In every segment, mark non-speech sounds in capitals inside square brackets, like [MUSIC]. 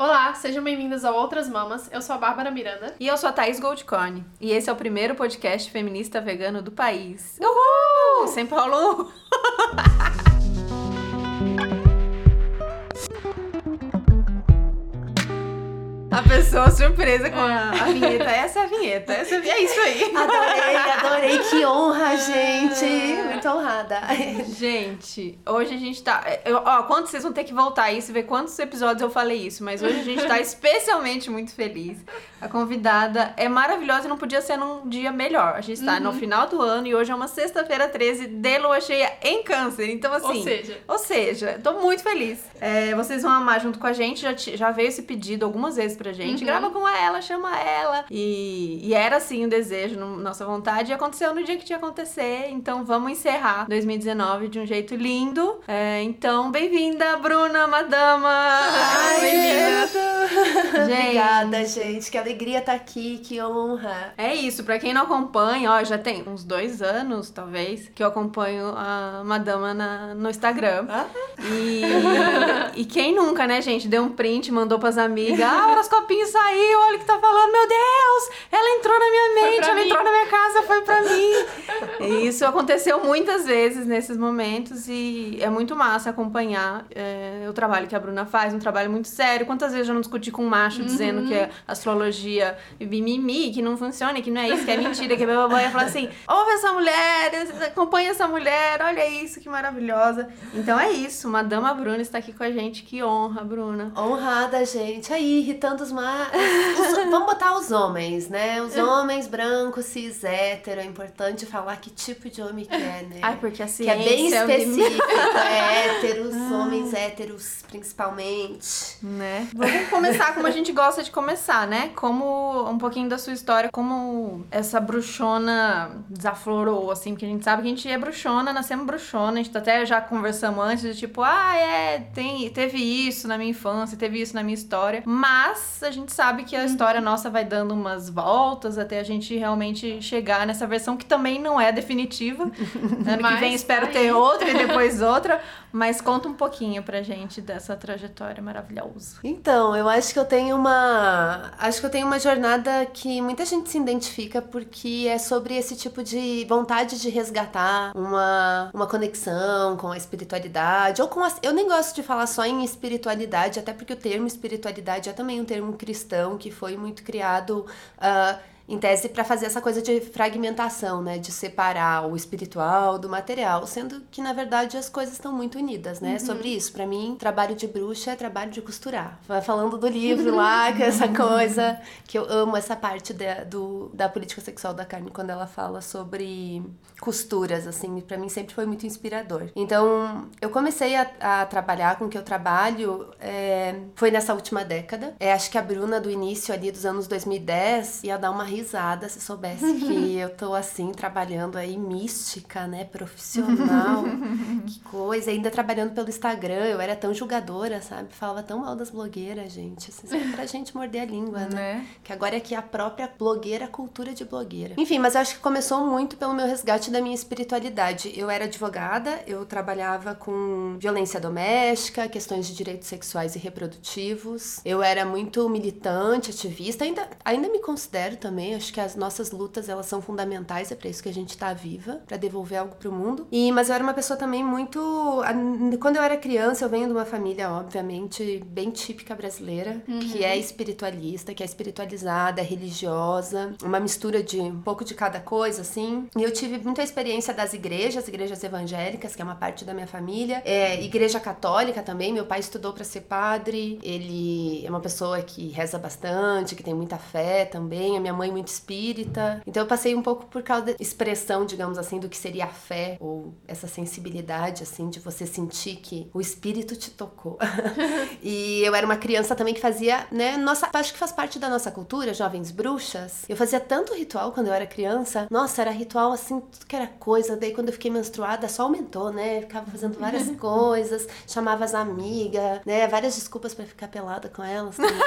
Olá, sejam bem-vindas ao Outras Mamas. Eu sou a Bárbara Miranda. E eu sou a Thaís Goldcorn. E esse é o primeiro podcast feminista vegano do país. Uhul! Sem Paulo! A pessoa surpresa com a, a vinheta. Essa é a vinheta. Essa é, é isso aí. Adorei, adorei. Que honra, gente. Muito honrada. Gente, hoje a gente tá. Eu, ó, quantos vocês vão ter que voltar isso e ver quantos episódios eu falei isso, mas hoje a gente tá [LAUGHS] especialmente muito feliz. A convidada é maravilhosa e não podia ser num dia melhor. A gente tá uhum. no final do ano e hoje é uma sexta-feira 13 de lua cheia em Câncer. Então, assim. Ou seja. Ou seja, tô muito feliz. É, vocês vão amar junto com a gente. Já, já veio esse pedido algumas vezes pra gente. Uhum. Grava com ela, chama ela. E, e era assim o desejo, nossa vontade. E aconteceu no dia que tinha que acontecer. Então vamos encerrar 2019 de um jeito lindo. É, então, bem-vinda, Bruna Madama! Ai, bem-vinda! Obrigada, [LAUGHS] gente. Que alegria estar tá aqui, que honra. É isso, pra quem não acompanha, ó, já tem uns dois anos, talvez, que eu acompanho a Madama na, no Instagram. Ah. E, [LAUGHS] e quem nunca, né, gente, deu um print, mandou pras amigas, ah, horoscopinho saiu, olha o que tá falando, meu Deus, ela entrou na minha mente, ela mim. entrou na minha casa, foi pra mim. [LAUGHS] Isso aconteceu muitas vezes nesses momentos e é muito massa acompanhar é, o trabalho que a Bruna faz, um trabalho muito sério. Quantas vezes eu não discuti com um macho uhum. dizendo que é astrologia mimimi, que não funciona, que não é isso, que é mentira, que é blá ia falar assim, ouve essa mulher, acompanha essa mulher, olha isso, que maravilhosa. Então é isso, Madama Bruna está aqui com a gente, que honra, Bruna. Honrada, gente. Aí, irritando os mais. Vamos botar os homens, né? Os homens brancos, cis, hétero. É importante falar que tipo de homem que é, né? Ai, porque a ciência... Que é bem específico. é [LAUGHS] héteros, ah. homens héteros, principalmente. Né? Vamos começar como a gente gosta de começar, né? Como um pouquinho da sua história, como essa bruxona desaflorou, assim, porque a gente sabe que a gente é bruxona, nascemos bruxona, a gente até já conversamos antes, de tipo, ah, é, tem, teve isso na minha infância, teve isso na minha história, mas a gente sabe que a história nossa vai dando umas voltas até a gente realmente chegar nessa versão que também não é definitiva. [LAUGHS] Ano que vem espero ter outra e [LAUGHS] depois outra, mas conta um pouquinho pra gente dessa trajetória maravilhosa. Então, eu acho que eu tenho uma, acho que eu tenho uma jornada que muita gente se identifica porque é sobre esse tipo de vontade de resgatar uma, uma conexão com a espiritualidade ou com a, eu nem gosto de falar só em espiritualidade, até porque o termo espiritualidade é também um termo cristão que foi muito criado uh, em tese para fazer essa coisa de fragmentação, né, de separar o espiritual do material, sendo que na verdade as coisas estão muito unidas, né? Uhum. Sobre isso, para mim, trabalho de bruxa é trabalho de costurar. Vai falando do livro lá, [LAUGHS] que é essa coisa que eu amo essa parte da, do, da política sexual da carne quando ela fala sobre costuras, assim, para mim sempre foi muito inspirador. Então, eu comecei a, a trabalhar com o que eu trabalho é, foi nessa última década. É, acho que a Bruna do início ali dos anos 2010 ia dar uma se soubesse [LAUGHS] que eu tô assim, trabalhando aí mística, né? Profissional. [LAUGHS] que coisa. Ainda trabalhando pelo Instagram. Eu era tão julgadora, sabe? Falava tão mal das blogueiras, gente. Assim, pra [LAUGHS] gente morder a língua, né? né? Que agora é aqui a própria blogueira, cultura de blogueira. Enfim, mas eu acho que começou muito pelo meu resgate da minha espiritualidade. Eu era advogada, eu trabalhava com violência doméstica, questões de direitos sexuais e reprodutivos. Eu era muito militante, ativista, ainda, ainda me considero também também. Acho que as nossas lutas elas são fundamentais, é para isso que a gente tá viva, para devolver algo pro mundo. E mas eu era uma pessoa também muito quando eu era criança, eu venho de uma família obviamente bem típica brasileira, uhum. que é espiritualista, que é espiritualizada, é religiosa, uma mistura de um pouco de cada coisa assim. E eu tive muita experiência das igrejas, igrejas evangélicas, que é uma parte da minha família, é, igreja católica também. Meu pai estudou para ser padre. Ele é uma pessoa que reza bastante, que tem muita fé também. A minha mãe muito espírita. Então eu passei um pouco por causa da expressão, digamos assim, do que seria a fé ou essa sensibilidade, assim, de você sentir que o espírito te tocou. [LAUGHS] e eu era uma criança também que fazia, né? Nossa, acho que faz parte da nossa cultura, jovens bruxas. Eu fazia tanto ritual quando eu era criança. Nossa, era ritual assim, tudo que era coisa. Daí quando eu fiquei menstruada, só aumentou, né? ficava fazendo várias [LAUGHS] coisas, chamava as amigas, né? Várias desculpas para ficar pelada com elas também. uh,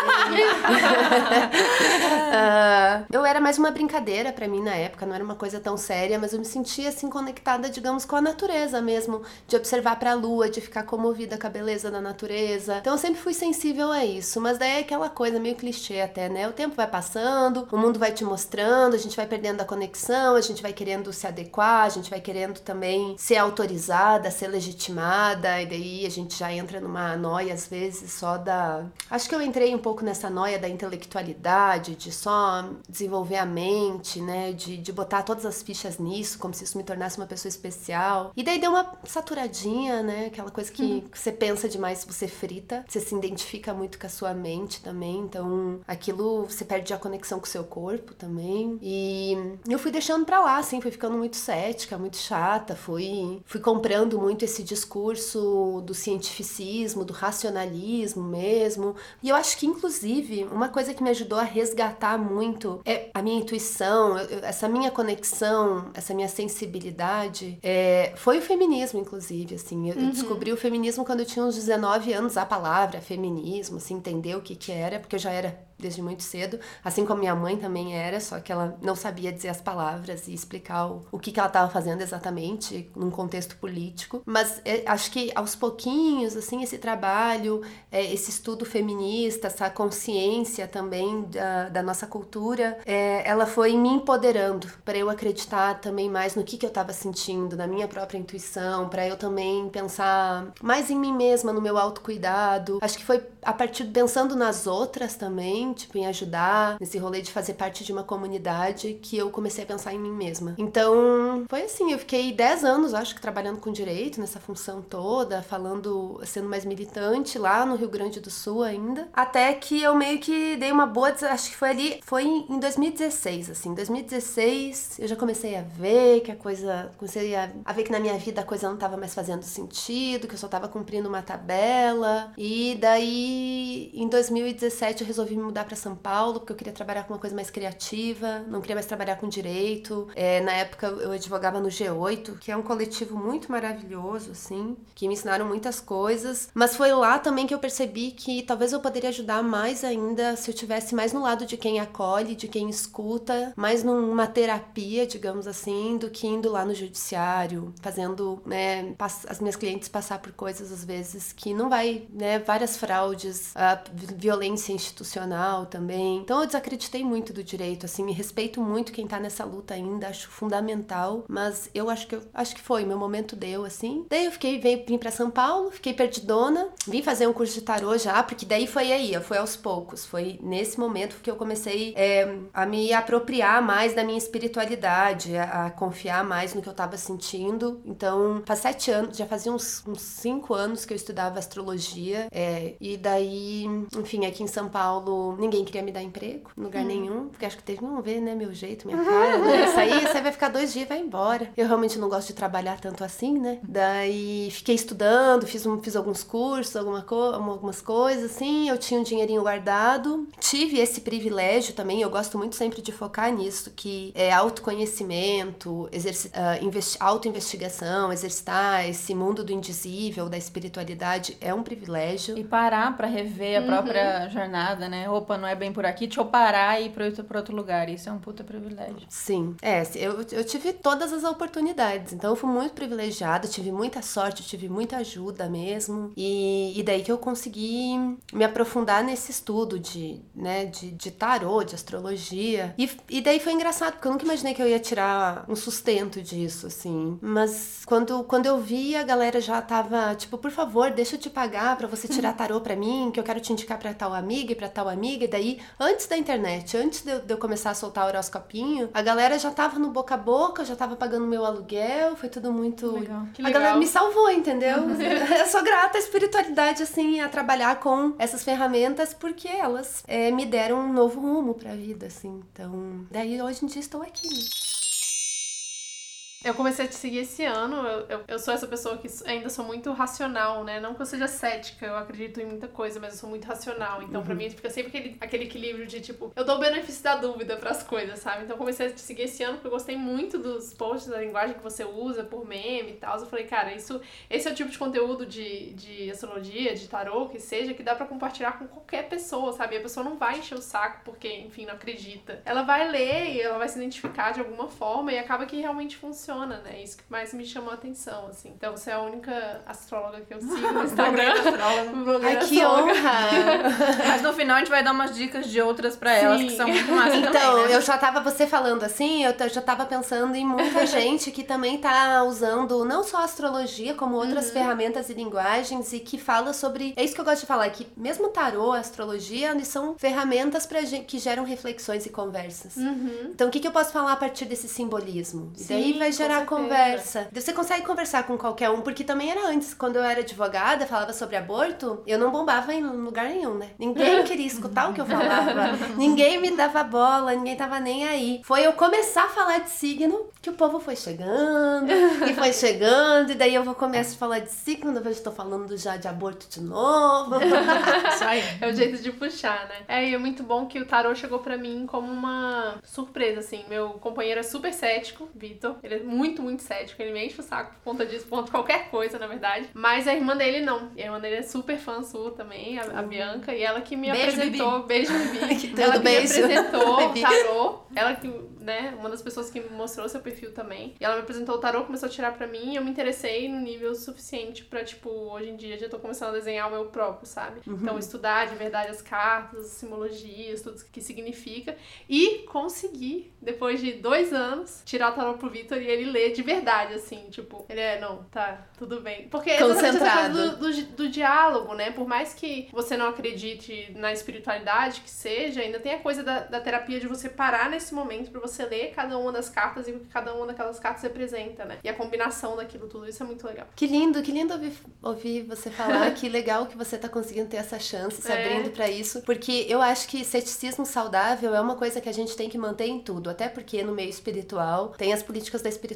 [LAUGHS] eu eu era mais uma brincadeira para mim na época, não era uma coisa tão séria, mas eu me sentia assim conectada, digamos, com a natureza mesmo, de observar para a lua, de ficar comovida com a beleza da natureza. Então eu sempre fui sensível a isso, mas daí é aquela coisa meio clichê até, né? O tempo vai passando, o mundo vai te mostrando, a gente vai perdendo a conexão, a gente vai querendo se adequar, a gente vai querendo também ser autorizada, ser legitimada, e daí a gente já entra numa noia às vezes só da. Acho que eu entrei um pouco nessa noia da intelectualidade, de só desenvolver a mente, né? De, de botar todas as fichas nisso, como se isso me tornasse uma pessoa especial. E daí deu uma saturadinha, né? Aquela coisa que, uhum. você pensa demais, você frita, você se identifica muito com a sua mente também, então aquilo você perde a conexão com o seu corpo também. E eu fui deixando pra lá, assim, fui ficando muito cética, muito chata, fui, fui comprando muito esse discurso do cientificismo, do racionalismo mesmo. E eu acho que, inclusive, uma coisa que me ajudou a resgatar muito é a minha intuição, essa minha conexão, essa minha sensibilidade, é, foi o feminismo, inclusive, assim. Eu, uhum. descobri o feminismo quando eu tinha uns 19 anos, a palavra feminismo, assim, entender o que que era, porque eu já era desde muito cedo, assim como minha mãe também era, só que ela não sabia dizer as palavras e explicar o, o que, que ela estava fazendo exatamente num contexto político. Mas é, acho que aos pouquinhos, assim, esse trabalho, é, esse estudo feminista, essa consciência também da, da nossa cultura, é, ela foi me empoderando para eu acreditar também mais no que, que eu estava sentindo, na minha própria intuição, para eu também pensar mais em mim mesma, no meu autocuidado. Acho que foi a partir pensando nas outras também tipo, em ajudar, nesse rolê de fazer parte de uma comunidade, que eu comecei a pensar em mim mesma. Então, foi assim, eu fiquei 10 anos, acho que, trabalhando com direito, nessa função toda, falando, sendo mais militante lá no Rio Grande do Sul ainda, até que eu meio que dei uma boa, acho que foi ali, foi em 2016, assim, 2016 eu já comecei a ver que a coisa, comecei a, ver que na minha vida a coisa não tava mais fazendo sentido, que eu só tava cumprindo uma tabela, e daí em 2017 eu resolvi mudar mudar para São Paulo porque eu queria trabalhar com uma coisa mais criativa, não queria mais trabalhar com direito. É, na época eu advogava no G8, que é um coletivo muito maravilhoso, assim, que me ensinaram muitas coisas. Mas foi lá também que eu percebi que talvez eu poderia ajudar mais ainda se eu tivesse mais no lado de quem acolhe, de quem escuta, mais numa terapia, digamos assim, do que indo lá no judiciário, fazendo, né, as minhas clientes passar por coisas às vezes que não vai, né, várias fraudes, violência institucional também. Então eu desacreditei muito do direito, assim, me respeito muito quem tá nessa luta ainda, acho fundamental, mas eu acho que eu, acho que foi, meu momento deu, assim. Daí eu fiquei, vim, vim pra São Paulo, fiquei perdidona, vim fazer um curso de tarô já, porque daí foi aí, foi aos poucos, foi nesse momento que eu comecei é, a me apropriar mais da minha espiritualidade, a, a, confiar mais no que eu tava sentindo. Então, faz sete anos, já fazia uns, uns cinco anos que eu estudava astrologia, é, e daí, enfim, aqui em São Paulo ninguém queria me dar emprego, em lugar hum. nenhum, porque acho que teve, não ver, né, meu jeito, minha [LAUGHS] cara, né? Isso aí, você vai ficar dois dias e vai embora. Eu realmente não gosto de trabalhar tanto assim, né? Daí fiquei estudando, fiz, um, fiz alguns cursos, alguma co algumas coisas, assim, eu tinha um dinheirinho guardado. Tive esse privilégio também, eu gosto muito sempre de focar nisso, que é autoconhecimento, uh, auto-investigação, exercitar esse mundo do indizível, da espiritualidade, é um privilégio. E parar para rever a própria uhum. jornada, né? Ou opa, não é bem por aqui, deixa eu parar e ir pra outro, pra outro lugar. Isso é um puta privilégio. Sim. É, eu, eu tive todas as oportunidades. Então eu fui muito privilegiada, tive muita sorte, tive muita ajuda mesmo. E, e daí que eu consegui me aprofundar nesse estudo de, né, de, de tarô, de astrologia. E, e daí foi engraçado, porque eu nunca imaginei que eu ia tirar um sustento disso, assim. Mas quando, quando eu vi, a galera já tava, tipo, por favor, deixa eu te pagar para você tirar tarô pra mim, que eu quero te indicar pra tal amiga e pra tal amiga amiga, e daí, antes da internet, antes de eu, de eu começar a soltar o horoscopinho, a galera já tava no boca a boca, já tava pagando meu aluguel, foi tudo muito. Legal. A galera me salvou, entendeu? [LAUGHS] eu sou grata à espiritualidade, assim, a trabalhar com essas ferramentas, porque elas é, me deram um novo rumo pra vida, assim. Então, daí hoje em dia estou aqui. Eu comecei a te seguir esse ano. Eu, eu, eu, sou essa pessoa que ainda sou muito racional, né? Não que eu seja cética, eu acredito em muita coisa, mas eu sou muito racional. Então, uhum. pra mim, fica sempre aquele, aquele equilíbrio de tipo, eu dou o benefício da dúvida pras coisas, sabe? Então, eu comecei a te seguir esse ano porque eu gostei muito dos posts, da linguagem que você usa por meme e tal. Eu falei, cara, isso, esse é o tipo de conteúdo de, de astrologia, de tarô, que seja, que dá para compartilhar com qualquer pessoa, sabe? E a pessoa não vai encher o saco porque, enfim, não acredita. Ela vai ler e ela vai se identificar de alguma forma e acaba que realmente funciona, né? Isso que mais me chamou a atenção, assim. Então, você é a única astróloga que eu sigo [LAUGHS] no Instagram. Ai, que honra! [LAUGHS] Mas no final a gente vai dar umas dicas de outras pra elas Sim. que são muito massas Então, também, né? eu já tava, você falando assim, eu já tava pensando em muita [LAUGHS] gente que também tá usando não só astrologia, como outras uhum. ferramentas e linguagens e que fala sobre. É isso que eu gosto de falar, que mesmo tarô, astrologia, eles são ferramentas pra gente, que geram reflexões e conversas. Uhum. Então, o que, que eu posso falar a partir desse simbolismo? Sim, e daí vai gerar conversa. Você consegue conversar com qualquer um, porque também era antes, quando eu era advogada, falava sobre aborto, eu não bombava em lugar nenhum, né? Ninguém [LAUGHS] queria escutar o que eu falava. ninguém me dava bola, ninguém tava nem aí. Foi eu começar a falar de signo que o povo foi chegando, e foi chegando, e daí eu vou começar a falar de signo, eu estou falando já de aborto de novo. [LAUGHS] É o jeito de puxar, né? É, e é muito bom que o tarô chegou para mim como uma surpresa, assim. Meu companheiro é super cético, Vitor. Ele é muito, muito cético. Ele me enche o saco por conta disso, por conta de qualquer coisa, na verdade. Mas a irmã dele não. E a irmã dele é super fã sua também, a, a Bianca. E ela que me beijo, apresentou. Bibi. Beijo, Bibi. [LAUGHS] ela que beijo. me apresentou [LAUGHS] o tarô. Ela que né, uma das pessoas que me mostrou seu perfil também. E ela me apresentou o tarô, começou a tirar pra mim e eu me interessei no nível suficiente pra, tipo, hoje em dia já tô começando a desenhar o meu próprio, sabe? Uhum. Então, estudar de verdade as cartas, as simbologias, tudo que significa. E conseguir, depois de dois anos, tirar o tarô pro Vitor e ele ler de verdade, assim, tipo, ele é, não, tá, tudo bem. Porque Concentrado. essa coisa do, do, do diálogo, né? Por mais que você não acredite na espiritualidade que seja, ainda tem a coisa da, da terapia de você parar nesse momento pra você lê cada uma das cartas e o que cada uma daquelas cartas representa, né? E a combinação daquilo tudo, isso é muito legal. Que lindo, que lindo ouvir, ouvir você falar, que legal que você tá conseguindo ter essa chance, se é. abrindo para isso, porque eu acho que ceticismo saudável é uma coisa que a gente tem que manter em tudo, até porque no meio espiritual tem as políticas da espiritualidade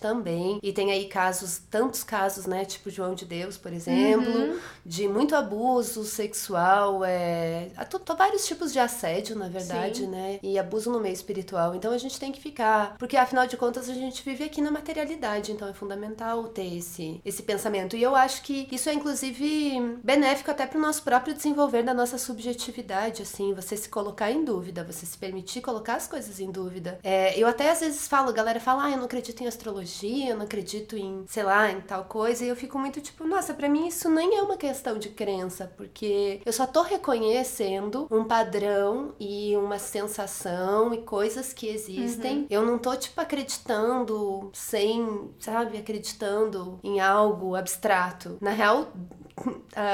também, e tem aí casos, tantos casos, né, tipo João de Deus, por exemplo, uhum. de muito abuso sexual, é, vários tipos de assédio, na verdade, Sim. né, e abuso no meio espiritual. Então a gente tem que ficar. Porque afinal de contas a gente vive aqui na materialidade, então é fundamental ter esse, esse pensamento. E eu acho que isso é inclusive benéfico até para o nosso próprio desenvolver da nossa subjetividade, assim, você se colocar em dúvida, você se permitir colocar as coisas em dúvida. É, eu até às vezes falo, a galera fala, ah, eu não acredito em astrologia, eu não acredito em, sei lá, em tal coisa, e eu fico muito tipo, nossa, para mim isso nem é uma questão de crença, porque eu só tô reconhecendo um padrão e uma sensação e coisas que existem. Uhum. Eu não tô, tipo, acreditando sem, sabe, acreditando em algo abstrato. Na real,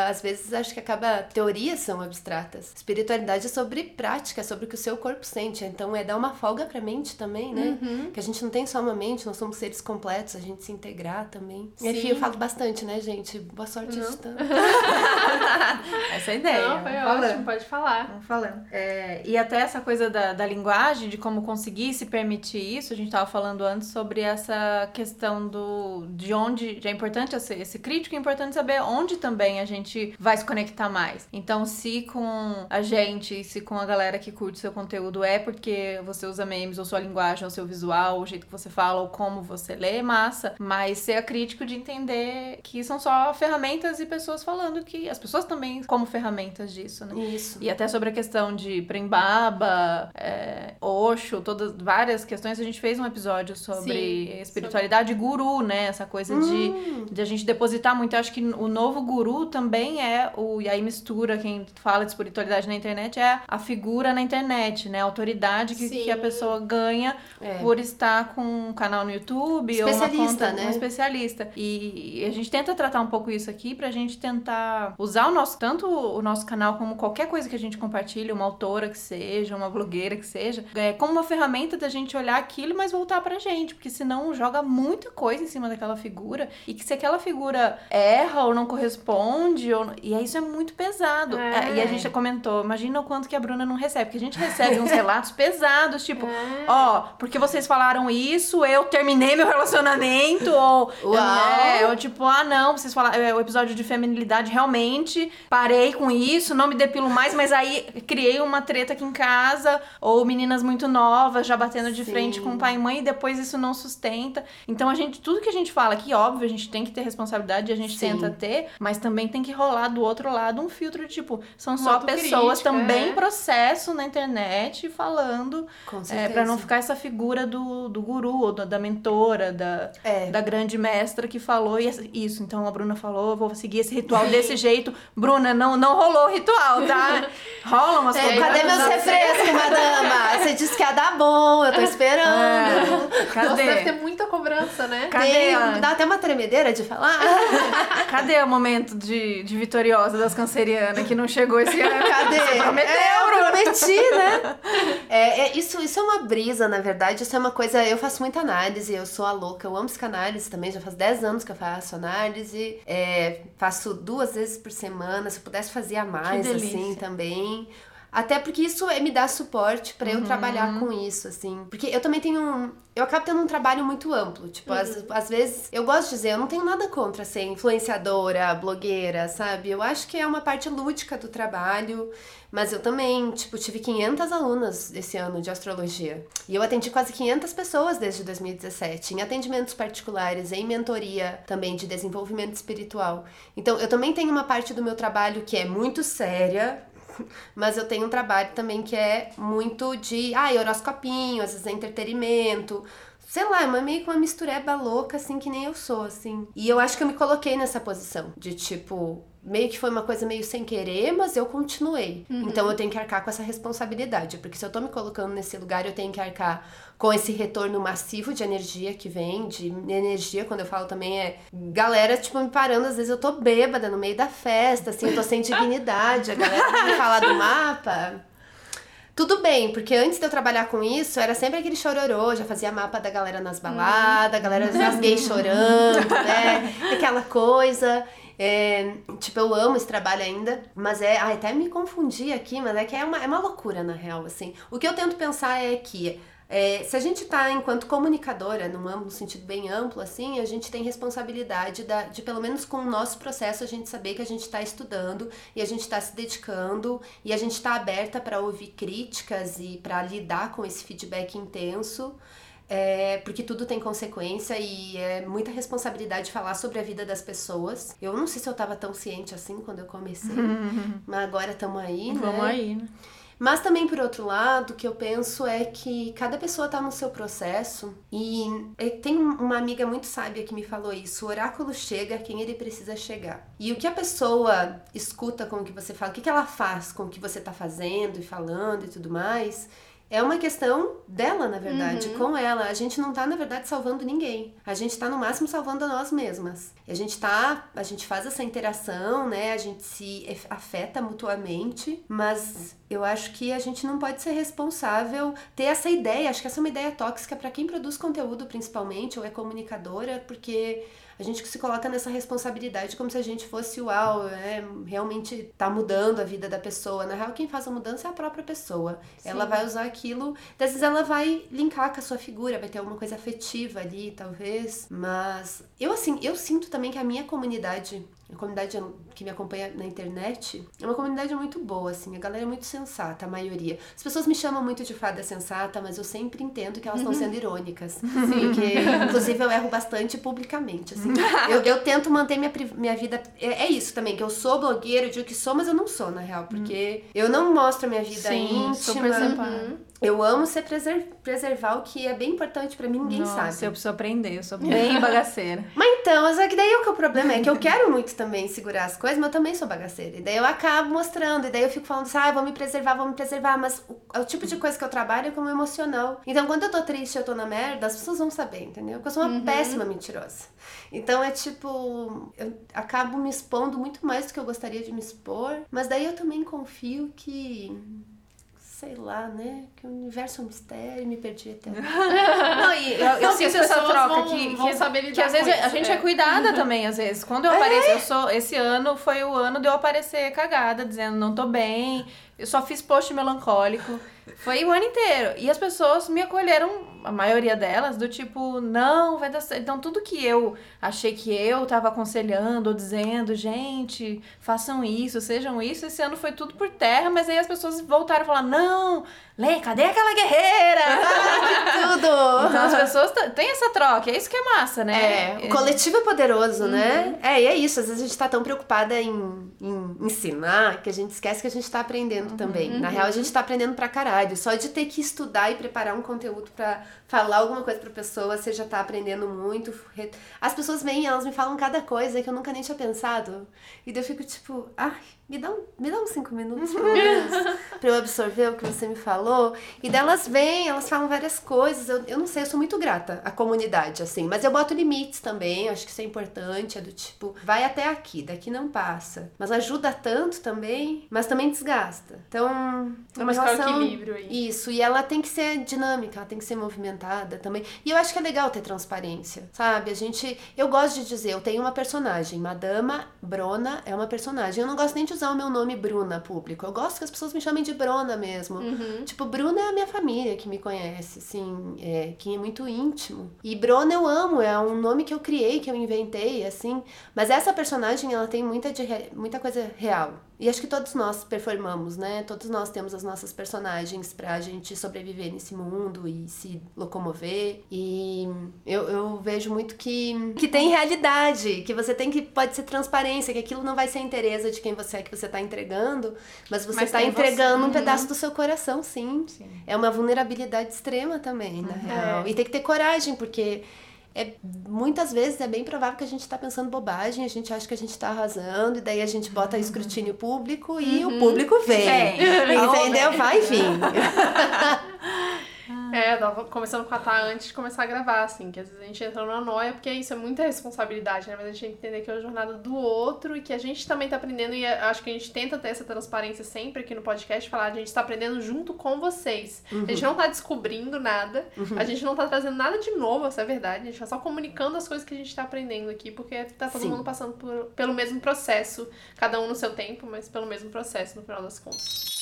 às vezes acho que acaba teorias são abstratas. Espiritualidade é sobre prática, é sobre o que o seu corpo sente. Então é dar uma folga pra mente também, né? Uhum. Que a gente não tem só uma mente, nós somos seres completos, a gente se integrar também. Sim. Enfim, eu falo bastante, né, gente? Boa sorte não. [LAUGHS] essa é a ideia. Não, foi Vamos ótimo, pode falar. Vamos falando. É, e até essa coisa da, da linguagem, de como conseguir se permitir isso, a gente tava falando antes sobre essa questão do de onde é importante esse, esse crítico, é importante saber onde também também a gente vai se conectar mais. Então, se com a gente, se com a galera que curte seu conteúdo é porque você usa memes, ou sua linguagem, ou seu visual, o jeito que você fala, ou como você lê, massa. Mas ser crítico de entender que são só ferramentas e pessoas falando que as pessoas também como ferramentas disso, né? Isso. E até sobre a questão de Prembaba, é, Osho, todas várias questões. A gente fez um episódio sobre Sim, espiritualidade sobre... guru, né? Essa coisa hum. de, de a gente depositar muito. Eu acho que o novo guru guru também é o. E aí mistura quem fala de espiritualidade na internet é a figura na internet, né? A autoridade que, que a pessoa ganha é. por estar com um canal no YouTube ou uma conta né? um especialista. E a gente tenta tratar um pouco isso aqui pra gente tentar usar o nosso, tanto o nosso canal como qualquer coisa que a gente compartilha, uma autora que seja, uma blogueira que seja, é, como uma ferramenta da gente olhar aquilo, mas voltar pra gente, porque senão joga muita coisa em cima daquela figura e que se aquela figura erra ou não corresponde responde. Ou... E isso é muito pesado. É. E a gente comentou, imagina o quanto que a Bruna não recebe. Porque a gente recebe uns relatos [LAUGHS] pesados, tipo, É. ó, porque vocês falaram isso, eu terminei meu relacionamento. Ou, Uau. é, ou tipo, ah, não, vocês falaram, é, o episódio de feminilidade, realmente parei com isso, não me depilo mais, mas aí criei uma treta aqui em casa. Ou meninas muito novas já batendo de Sim. frente com pai e mãe e depois isso não sustenta. Então a gente, tudo que a gente fala aqui, óbvio, a gente tem que ter responsabilidade, a gente Sim. tenta ter, mas também tem que rolar do outro lado um filtro de tipo, são só pessoas também é. em processo na internet falando, é, para não ficar essa figura do, do guru, ou da, da mentora, da, É. da grande mestra que falou e isso. Então a Bruna falou, vou seguir esse ritual desse [LAUGHS] jeito. Bruna, não, não rolou o ritual, tá? [LAUGHS] Rolam umas É, coisas. cadê meus refrescos, madama? [LAUGHS] Você disse que ia dar bom, eu tô esperando. É, Nossa, deve ter cadê? muita cobrança, né? Cadê Tem- Dá até uma tremedeira de falar. Cadê o momento de, de vitoriosa das cancerianas que não chegou esse ano? [LAUGHS] Cadê? Você prometeu, é, eu prometi, né? É, é, isso, isso é uma brisa, na verdade. Isso é uma coisa. Eu faço muita análise, eu sou a louca, eu amo psicanálise também. Já faz 10 anos que eu faço análise. É, faço duas vezes por semana. Se eu pudesse fazer a mais, assim, também. Até porque isso é- me dá suporte pra eu Uhum. trabalhar com isso, assim. Porque eu também tenho um. Eu acabo tendo um trabalho muito amplo. Tipo, às, às vezes, eu gosto de dizer, eu não tenho nada contra ser influenciadora, blogueira, sabe? Eu acho que é uma parte lúdica do trabalho. Mas eu também, tipo, tive 500 alunas esse ano de astrologia. E eu atendi quase 500 pessoas desde 2017, em atendimentos particulares, em mentoria também de desenvolvimento espiritual. Então, eu também tenho uma parte do meu trabalho que é muito séria, [LAUGHS] mas eu tenho um trabalho também que é muito de, ah, horoscopinho, às vezes é entretenimento. Sei lá, é uma, meio que uma mistureba louca, assim, que nem eu sou, assim. E eu acho que eu me coloquei nessa posição de tipo. Meio que foi uma coisa meio sem querer, mas eu continuei. Então eu tenho que arcar com essa responsabilidade. Porque se eu tô me colocando nesse lugar, eu tenho que arcar com esse retorno massivo de energia que vem, de energia, quando eu falo também é galera, tipo, me parando, às vezes eu tô bêbada no meio da festa, assim, eu tô sem [LAUGHS] dignidade, a galera me falar do mapa. Tudo bem, porque antes de eu trabalhar com isso, era sempre aquele chororô, já fazia mapa da galera nas baladas, a galera das gays chorando, né? [LAUGHS] Aquela coisa. É, tipo, eu amo esse trabalho ainda, mas é. Ai, até me confundi aqui, mas é que é uma, é uma loucura, na real, assim. O que eu tento pensar é que. É, se a gente tá enquanto comunicadora, num, amplo- num sentido bem amplo, assim, a gente tem responsabilidade da- de, pelo menos com o nosso processo, a gente saber que a gente tá estudando e a gente tá se dedicando e a gente tá aberta para ouvir críticas e para lidar com esse feedback intenso. É, porque tudo tem consequência e é muita responsabilidade falar sobre a vida das pessoas. Eu não sei se eu tava tão ciente assim quando eu comecei, [LAUGHS] mas agora estamos aí, né? Vamos aí, né? Mas também, por outro lado, o que eu penso é que cada pessoa tá no seu processo e tem uma amiga muito sábia que me falou isso: o oráculo chega quem ele precisa chegar. E o que a pessoa escuta com o que você fala, o que, ela faz com o que você tá fazendo e falando e tudo mais. É uma questão dela, na verdade, com ela. A gente não tá, na verdade, salvando ninguém. A gente tá, no máximo, salvando a nós mesmas. A gente tá. A gente faz essa interação, né? A gente se afeta mutuamente, mas eu acho que a gente não pode ser responsável, ter essa ideia. Acho que essa é uma ideia tóxica para quem produz conteúdo, principalmente, ou é comunicadora, porque a gente se coloca nessa responsabilidade como se a gente fosse uau, é, realmente tá mudando a vida da pessoa. Na real, quem faz a mudança é a própria pessoa. Ela vai usar aquilo, às vezes ela vai linkar com a sua figura, vai ter alguma coisa afetiva ali, talvez. Mas eu assim, eu sinto também que a minha comunidade, a comunidade que me acompanha na internet, é uma comunidade muito boa, assim, a galera é muito sensata, a maioria. As pessoas me chamam muito de fada sensata, mas eu sempre entendo que elas estão sendo irônicas. Porque, inclusive, eu erro bastante publicamente, assim. Eu, eu tento manter minha, minha vida. É, é isso também, que eu sou blogueira, eu digo que sou, mas eu não sou, na real. Porque eu não mostro a minha vida Sim, íntima. separado. Eu amo ser preser- preservar o que é bem importante pra mim, ninguém Nossa, sabe. eu preciso aprender, eu sou bem bagaceira. Mas então, só que daí o que é o problema é que eu quero muito também segurar as coisas, mas eu também sou bagaceira. E daí eu acabo mostrando, e daí eu fico falando assim, ah, vou me preservar, vou me preservar, mas o, é o tipo de coisa que eu trabalho é como emocional. Então, quando eu tô triste, eu tô na merda, as pessoas vão saber, entendeu? Porque eu sou uma péssima mentirosa. Então é tipo, eu acabo me expondo muito mais do que eu gostaria de me expor, mas daí eu também confio que sei lá, né? Que o universo é um mistério e me perdi até. [LAUGHS] Não, e eu, eu que sinto essa troca vão- que, vão que, saber que lidar às vezes com a isso, gente é. é cuidada também, às vezes. Quando eu apareço, eu sou. Esse ano foi o ano de eu aparecer cagada, dizendo não tô bem. Eu só fiz post melancólico. Foi o ano inteiro. E as pessoas me acolheram, a maioria delas, do tipo, não, vai dar certo. Então, tudo que eu achei que eu tava aconselhando ou dizendo, gente, façam isso, sejam isso, esse ano foi tudo por terra, mas aí as pessoas voltaram a falar, não, Lê, cadê aquela guerreira? [LAUGHS] Tudo! Então as pessoas têm essa troca, é isso que é massa, né? É, o coletivo é poderoso, né? É, e é isso. Às vezes a gente tá tão preocupada em, em ensinar que a gente esquece que a gente tá aprendendo também. Na real, a gente tá aprendendo pra caralho. Só de ter que estudar e preparar um conteúdo pra falar alguma coisa pra pessoa, você já tá aprendendo muito. As pessoas vêm e elas me falam cada coisa que eu nunca nem tinha pensado. E daí eu fico tipo, ai, me dá, um, me dá uns cinco minutos pelo [LAUGHS] menos pra eu absorver o que você me falou. E daí elas vêm, elas falam várias coisas. Eu, eu não sei, eu sou muito grata à comunidade, assim. Mas eu boto limites também, acho que isso é importante. É do tipo, vai até aqui, daqui não passa. Mas ajuda tanto também, mas também desgasta. Então, é uma Buscar relação... equilíbrio aí. Isso, e ela tem que ser dinâmica, ela tem que ser movimentada também. E eu acho que é legal ter transparência, sabe? A gente. Eu gosto de dizer, eu tenho uma personagem, Madama Brona é uma personagem. Eu não gosto nem de usar o meu nome Bruna público. Eu gosto que as pessoas me chamem de Brona mesmo. Tipo, Bruna é a minha família que me conhece, assim, é, que é muito íntimo. E Brona eu amo, é um nome que eu criei, que eu inventei, assim. Mas essa personagem, ela tem muita, de muita coisa real. E acho que todos nós performamos, né? Todos nós temos as nossas personagens pra gente sobreviver nesse mundo e se locomover. E eu, eu vejo muito que, que tem realidade, que você tem que. Pode ser transparência, que aquilo não vai ser a interesa de quem você é que você tá entregando, mas você Mas tá entregando você. um pedaço do seu coração, sim. Sim. É uma vulnerabilidade extrema também, na real. É. E tem que ter coragem, porque é, muitas vezes é bem provável que a gente tá pensando bobagem, a gente acha que a gente tá arrasando, e daí a gente bota escrutínio público e o público vem. Vem. Entendeu? Vai vir. [LAUGHS] [LAUGHS] É, eu tava conversando com a Tá antes de começar a gravar, assim, que às vezes a gente entra numa noia, porque isso é muita responsabilidade, né? Mas a gente tem que entender que é a jornada do outro e que a gente também tá aprendendo, e acho que a gente tenta ter essa transparência sempre aqui no podcast, falar, a gente tá aprendendo junto com vocês. A gente não tá descobrindo nada, a gente não tá trazendo nada de novo, essa é a verdade, a gente tá só comunicando as coisas que a gente tá aprendendo aqui, porque tá todo Sim. mundo passando por- pelo mesmo processo, cada um no seu tempo, mas pelo mesmo processo no final das contas.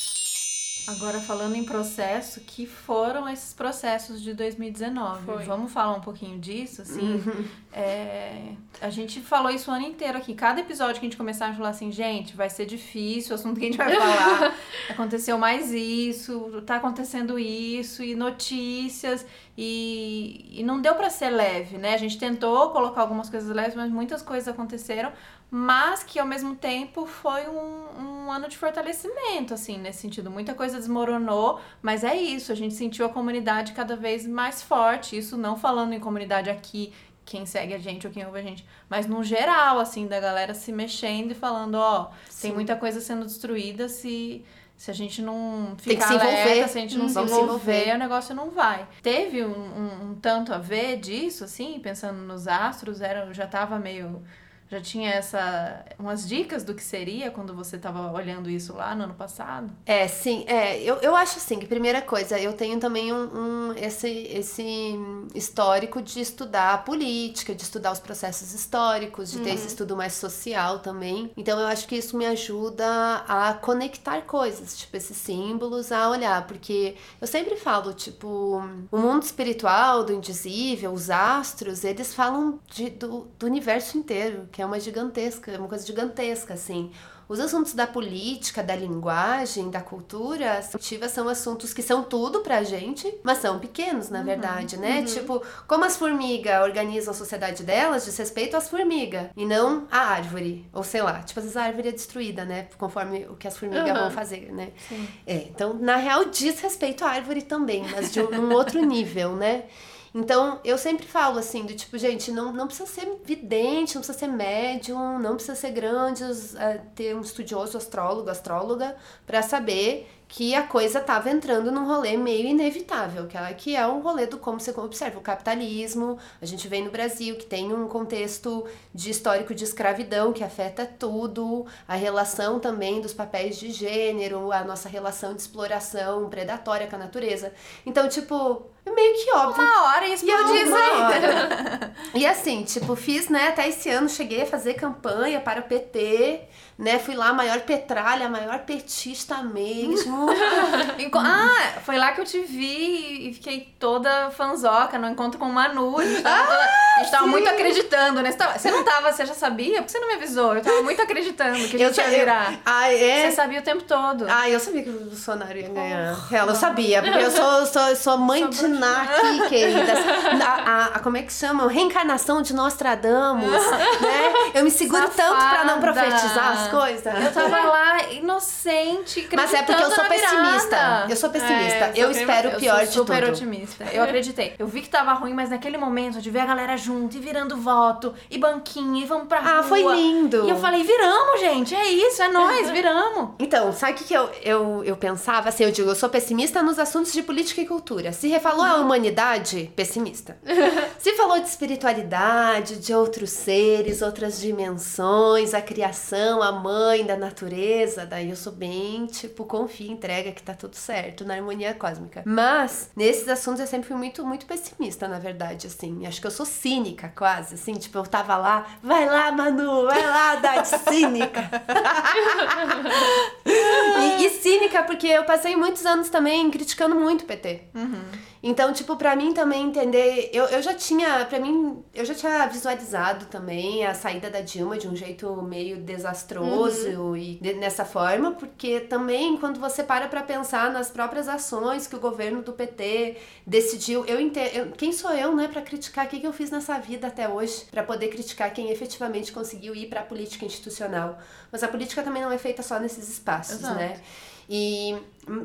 Agora falando em processo, que foram esses processos de 2019? Foi. Vamos falar um pouquinho disso, assim. [LAUGHS] É, a gente falou isso o ano inteiro aqui. Cada episódio que a gente começar a falar assim, gente, vai ser difícil, o assunto que a gente vai [LAUGHS] falar. aconteceu mais isso, tá acontecendo isso, e notícias, e, e não deu pra ser leve, né? A gente tentou colocar algumas coisas leves, mas muitas coisas aconteceram, mas que ao mesmo tempo foi um, um ano de fortalecimento, assim, nesse sentido. Muita coisa desmoronou, mas é isso, a gente sentiu a comunidade cada vez mais forte. Isso não falando em comunidade aqui, quem segue a gente ou quem ouve a gente, mas no geral, assim, da galera se mexendo e falando, ó, tem muita coisa sendo destruída se. Se a gente não ficar se envolver. alerta, se a gente não Hum, se vamos se envolver, envolver. o negócio não vai. Teve um, um- um tanto a ver disso, assim, pensando nos astros, era, já tava meio. Já tinha essa. umas dicas do que seria quando você tava olhando isso lá no ano passado? É, sim, é, eu, eu acho assim, que primeira coisa, eu tenho também um, um- esse, esse histórico de estudar a política, de estudar os processos históricos, de ter esse estudo mais social também. Então eu acho que isso me ajuda a conectar coisas, tipo, esses símbolos, a olhar, porque eu sempre falo, tipo, o mundo espiritual, do indizível, os astros, eles falam de- do, do universo inteiro, que é uma gigantesca, uma coisa gigantesca, assim. Os assuntos da política, da linguagem, da cultura afetiva são assuntos que são tudo pra gente, mas são pequenos, na verdade, né? Tipo, como as formigas organizam a sociedade delas diz respeito às formigas e não à árvore. Ou sei lá, tipo, às vezes a árvore é destruída, né? Conforme o que as formigas Aham. vão fazer, né? É, então, na real, diz respeito à árvore também, mas de um, outro nível, né? Então, eu sempre falo assim, do tipo, gente, não, não precisa ser vidente, não precisa ser médium, não precisa ser grande, eh, ter um estudioso astrólogo, astróloga, pra saber que a coisa estava entrando num rolê meio inevitável, que é, que é um rolê do como você observa o capitalismo. A gente vem no Brasil que tem um contexto de histórico de escravidão que afeta tudo, a relação também dos papéis de gênero, a nossa relação de exploração predatória com a natureza. Então, tipo, é meio que óbvio. Uma hora ia explodir isso aí. e assim, tipo, fiz, né, até esse ano cheguei a fazer campanha para o PT, né? Fui lá, maior petralha, maior petista mesmo. [LAUGHS] ah, foi lá que eu te vi e fiquei toda fanzoca no encontro com o Manu. A gente tava, toda, a gente tava muito acreditando, né? Você, tava, você não tava, você já sabia? Por que você não me avisou? Eu tava muito acreditando que a gente eu, ia virar. Eu, ah, é? Você sabia o tempo todo. Ah, eu sabia que o Bolsonaro ia ganhar. Oh, Ela sabia, porque eu sou, sou, sou mãe de Ná queridas. A, a, a, como é que chama? Reencarnação de Nostradamus, [LAUGHS] né? Eu me seguro Safada. tanto pra não profetizar as coisas. Eu tava lá inocente, Mas é porque eu sou pessimista. Eu sou pessimista. É, eu, eu espero o pior de tudo. super otimista. Eu acreditei. Eu vi que tava ruim, mas naquele momento de ver a galera junto e virando voto e banquinha e vamos pra rua. Ah, foi lindo. E eu falei, viramos, gente. É isso, é nós, viramos. Então, sabe o que, que eu, eu, eu pensava? Assim, eu digo, eu sou pessimista nos assuntos de política e cultura. Se refalou a humanidade, pessimista. [LAUGHS] Se falou de espiritualidade, de outros seres, outras dimensões, a criação, a mãe da natureza, daí eu sou bem, tipo, confia, entrega que tá tudo certo na harmonia cósmica. Mas, nesses assuntos eu sempre fui muito, muito pessimista, na verdade, assim. Acho que eu sou cínica, quase, assim. Tipo, eu tava lá, vai lá, Manu, vai lá, Dade, cínica. [LAUGHS] e, e, cínica porque eu passei muitos anos também criticando muito o PT. Uhum. Então, tipo, pra mim também entender, eu, eu já tinha, pra mim, eu já tinha visualizado também a saída da Dilma de um jeito meio desastroso uhum. e de, nessa forma, porque também quando você para pra pensar nas próprias ações que o governo do PT decidiu, eu entendo, quem sou eu, né, pra criticar o que, que eu fiz nessa vida até hoje, para poder criticar quem efetivamente conseguiu ir pra política institucional. Mas a política também não é feita só nesses espaços, Exato. né? E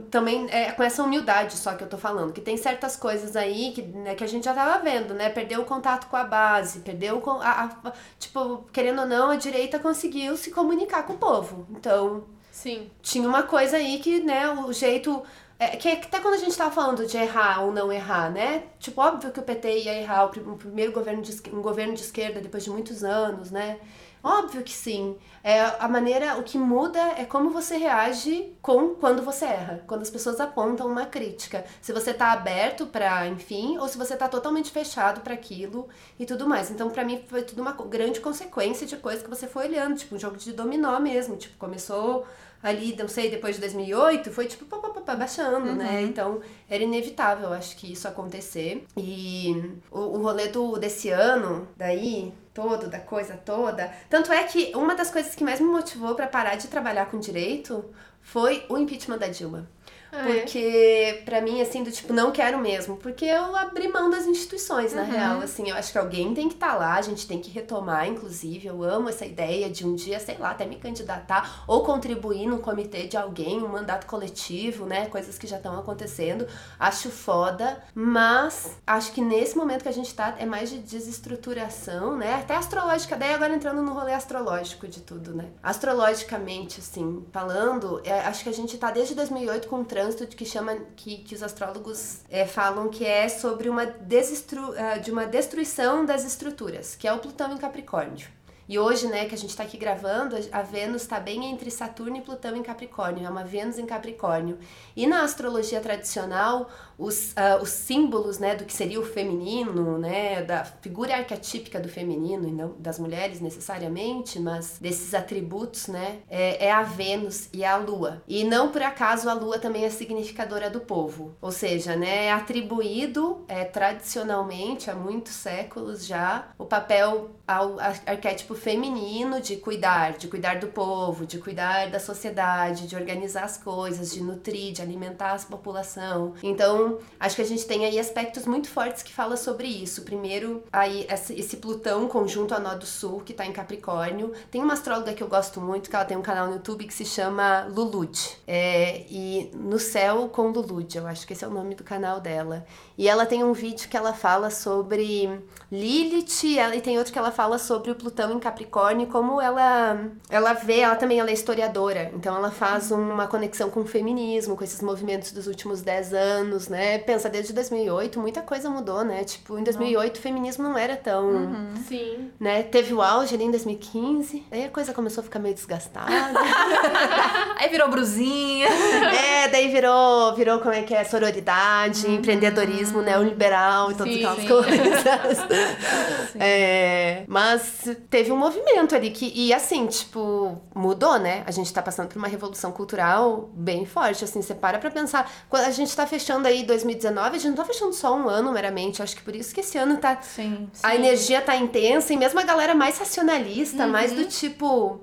também é com essa humildade só que eu tô falando, que tem certas coisas aí que, né, que a gente já tava vendo, né? Perdeu o contato com a base, perdeu o, a, a, tipo, querendo ou não, a direita conseguiu se comunicar com o povo. Então, Sim. tinha uma coisa aí que, né, o jeito é, que até quando a gente tava falando de errar ou não errar, né? Tipo, óbvio que o PT ia errar, o primeiro governo de, um governo de esquerda depois de muitos anos, né? Óbvio que sim. É a maneira, o que muda é como você reage com quando você erra, quando as pessoas apontam uma crítica. Se você tá aberto para, enfim, ou se você tá totalmente fechado para aquilo e tudo mais. Então, para mim foi tudo uma grande consequência de coisa que você foi olhando, tipo um jogo de dominó mesmo, tipo, começou ali, não sei, depois de 2008, foi tipo pá, pá, pá, baixando, né? uhum. né? Então, era inevitável, acho que isso acontecer. E o, o rolê do, desse ano, daí, todo, da coisa toda. Tanto é que uma das coisas que mais me motivou para parar de trabalhar com direito foi o impeachment da Dilma. Ah, é? porque, para mim, assim, do tipo, não quero mesmo. Porque eu abri mão das instituições, na uhum. real. Assim, eu acho que alguém tem que estar tá lá, a gente tem que retomar, inclusive. Eu amo essa ideia de um dia, sei lá, até me candidatar ou contribuir no comitê de alguém, um mandato coletivo, né? Coisas que já estão acontecendo. Acho foda, mas acho que nesse momento que a gente tá é mais de desestruturação, né? Até astrológica, daí agora entrando no rolê astrológico de tudo, né? Astrologicamente, assim, falando, é, acho que a gente tá desde 2008 com trânsito que chama que, que os astrólogos é, falam que é sobre uma desestru, uh, de uma destruição das estruturas, que é o Plutão em Capricórnio. E hoje, né, que a gente está aqui gravando, a Vênus está bem entre Saturno e Plutão em Capricórnio, é uma Vênus em Capricórnio. E na astrologia tradicional, os, uh, os símbolos, né, do que seria o feminino, né, da figura arquetípica do feminino, e não das mulheres necessariamente, mas desses atributos, né, é, é a Vênus e a Lua. E não por acaso a Lua também é significadora do povo, ou seja, né, é atribuído é, tradicionalmente, há muitos séculos já, o papel ao arquétipo feminino de cuidar, de cuidar do povo, de cuidar da sociedade, de organizar as coisas, de nutrir, de alimentar a população. Então, acho que a gente tem aí aspectos muito fortes que fala sobre isso. Primeiro, aí esse Plutão conjunto a nó do sul, que tá em Capricórnio. Tem uma astróloga que eu gosto muito, que ela tem um canal no YouTube que se chama Lulud. É, e No Céu com Lulud, eu acho que esse é o nome do canal dela. E ela tem um vídeo que ela fala sobre Lilith, ela, e tem outro que ela fala sobre o Plutão em Capricórnio, como ela ela vê, ela também ela é historiadora, então ela faz uma conexão com o feminismo, com esses movimentos dos últimos 10 anos, né? Pensa, desde 2008 muita coisa mudou, né? Tipo, em 2008 o feminismo não era tão, uhum. Sim. né? Teve o auge ali em 2015, aí a coisa começou a ficar meio desgastada. [LAUGHS] aí virou brusinha. É, daí virou, virou como é que é, sororidade, uhum. empreendedorismo neoliberal e todas aquelas sim. coisas. [LAUGHS] É, mas teve um movimento ali que, e assim, tipo, mudou, né? A gente tá passando por uma revolução cultural bem forte, assim, você para pra pensar, quando a gente tá fechando aí 2019, a gente não tá fechando só um ano meramente, acho que por isso que esse ano tá, sim, a energia tá intensa, e mesmo a galera mais racionalista, uhum. mais do tipo, uh,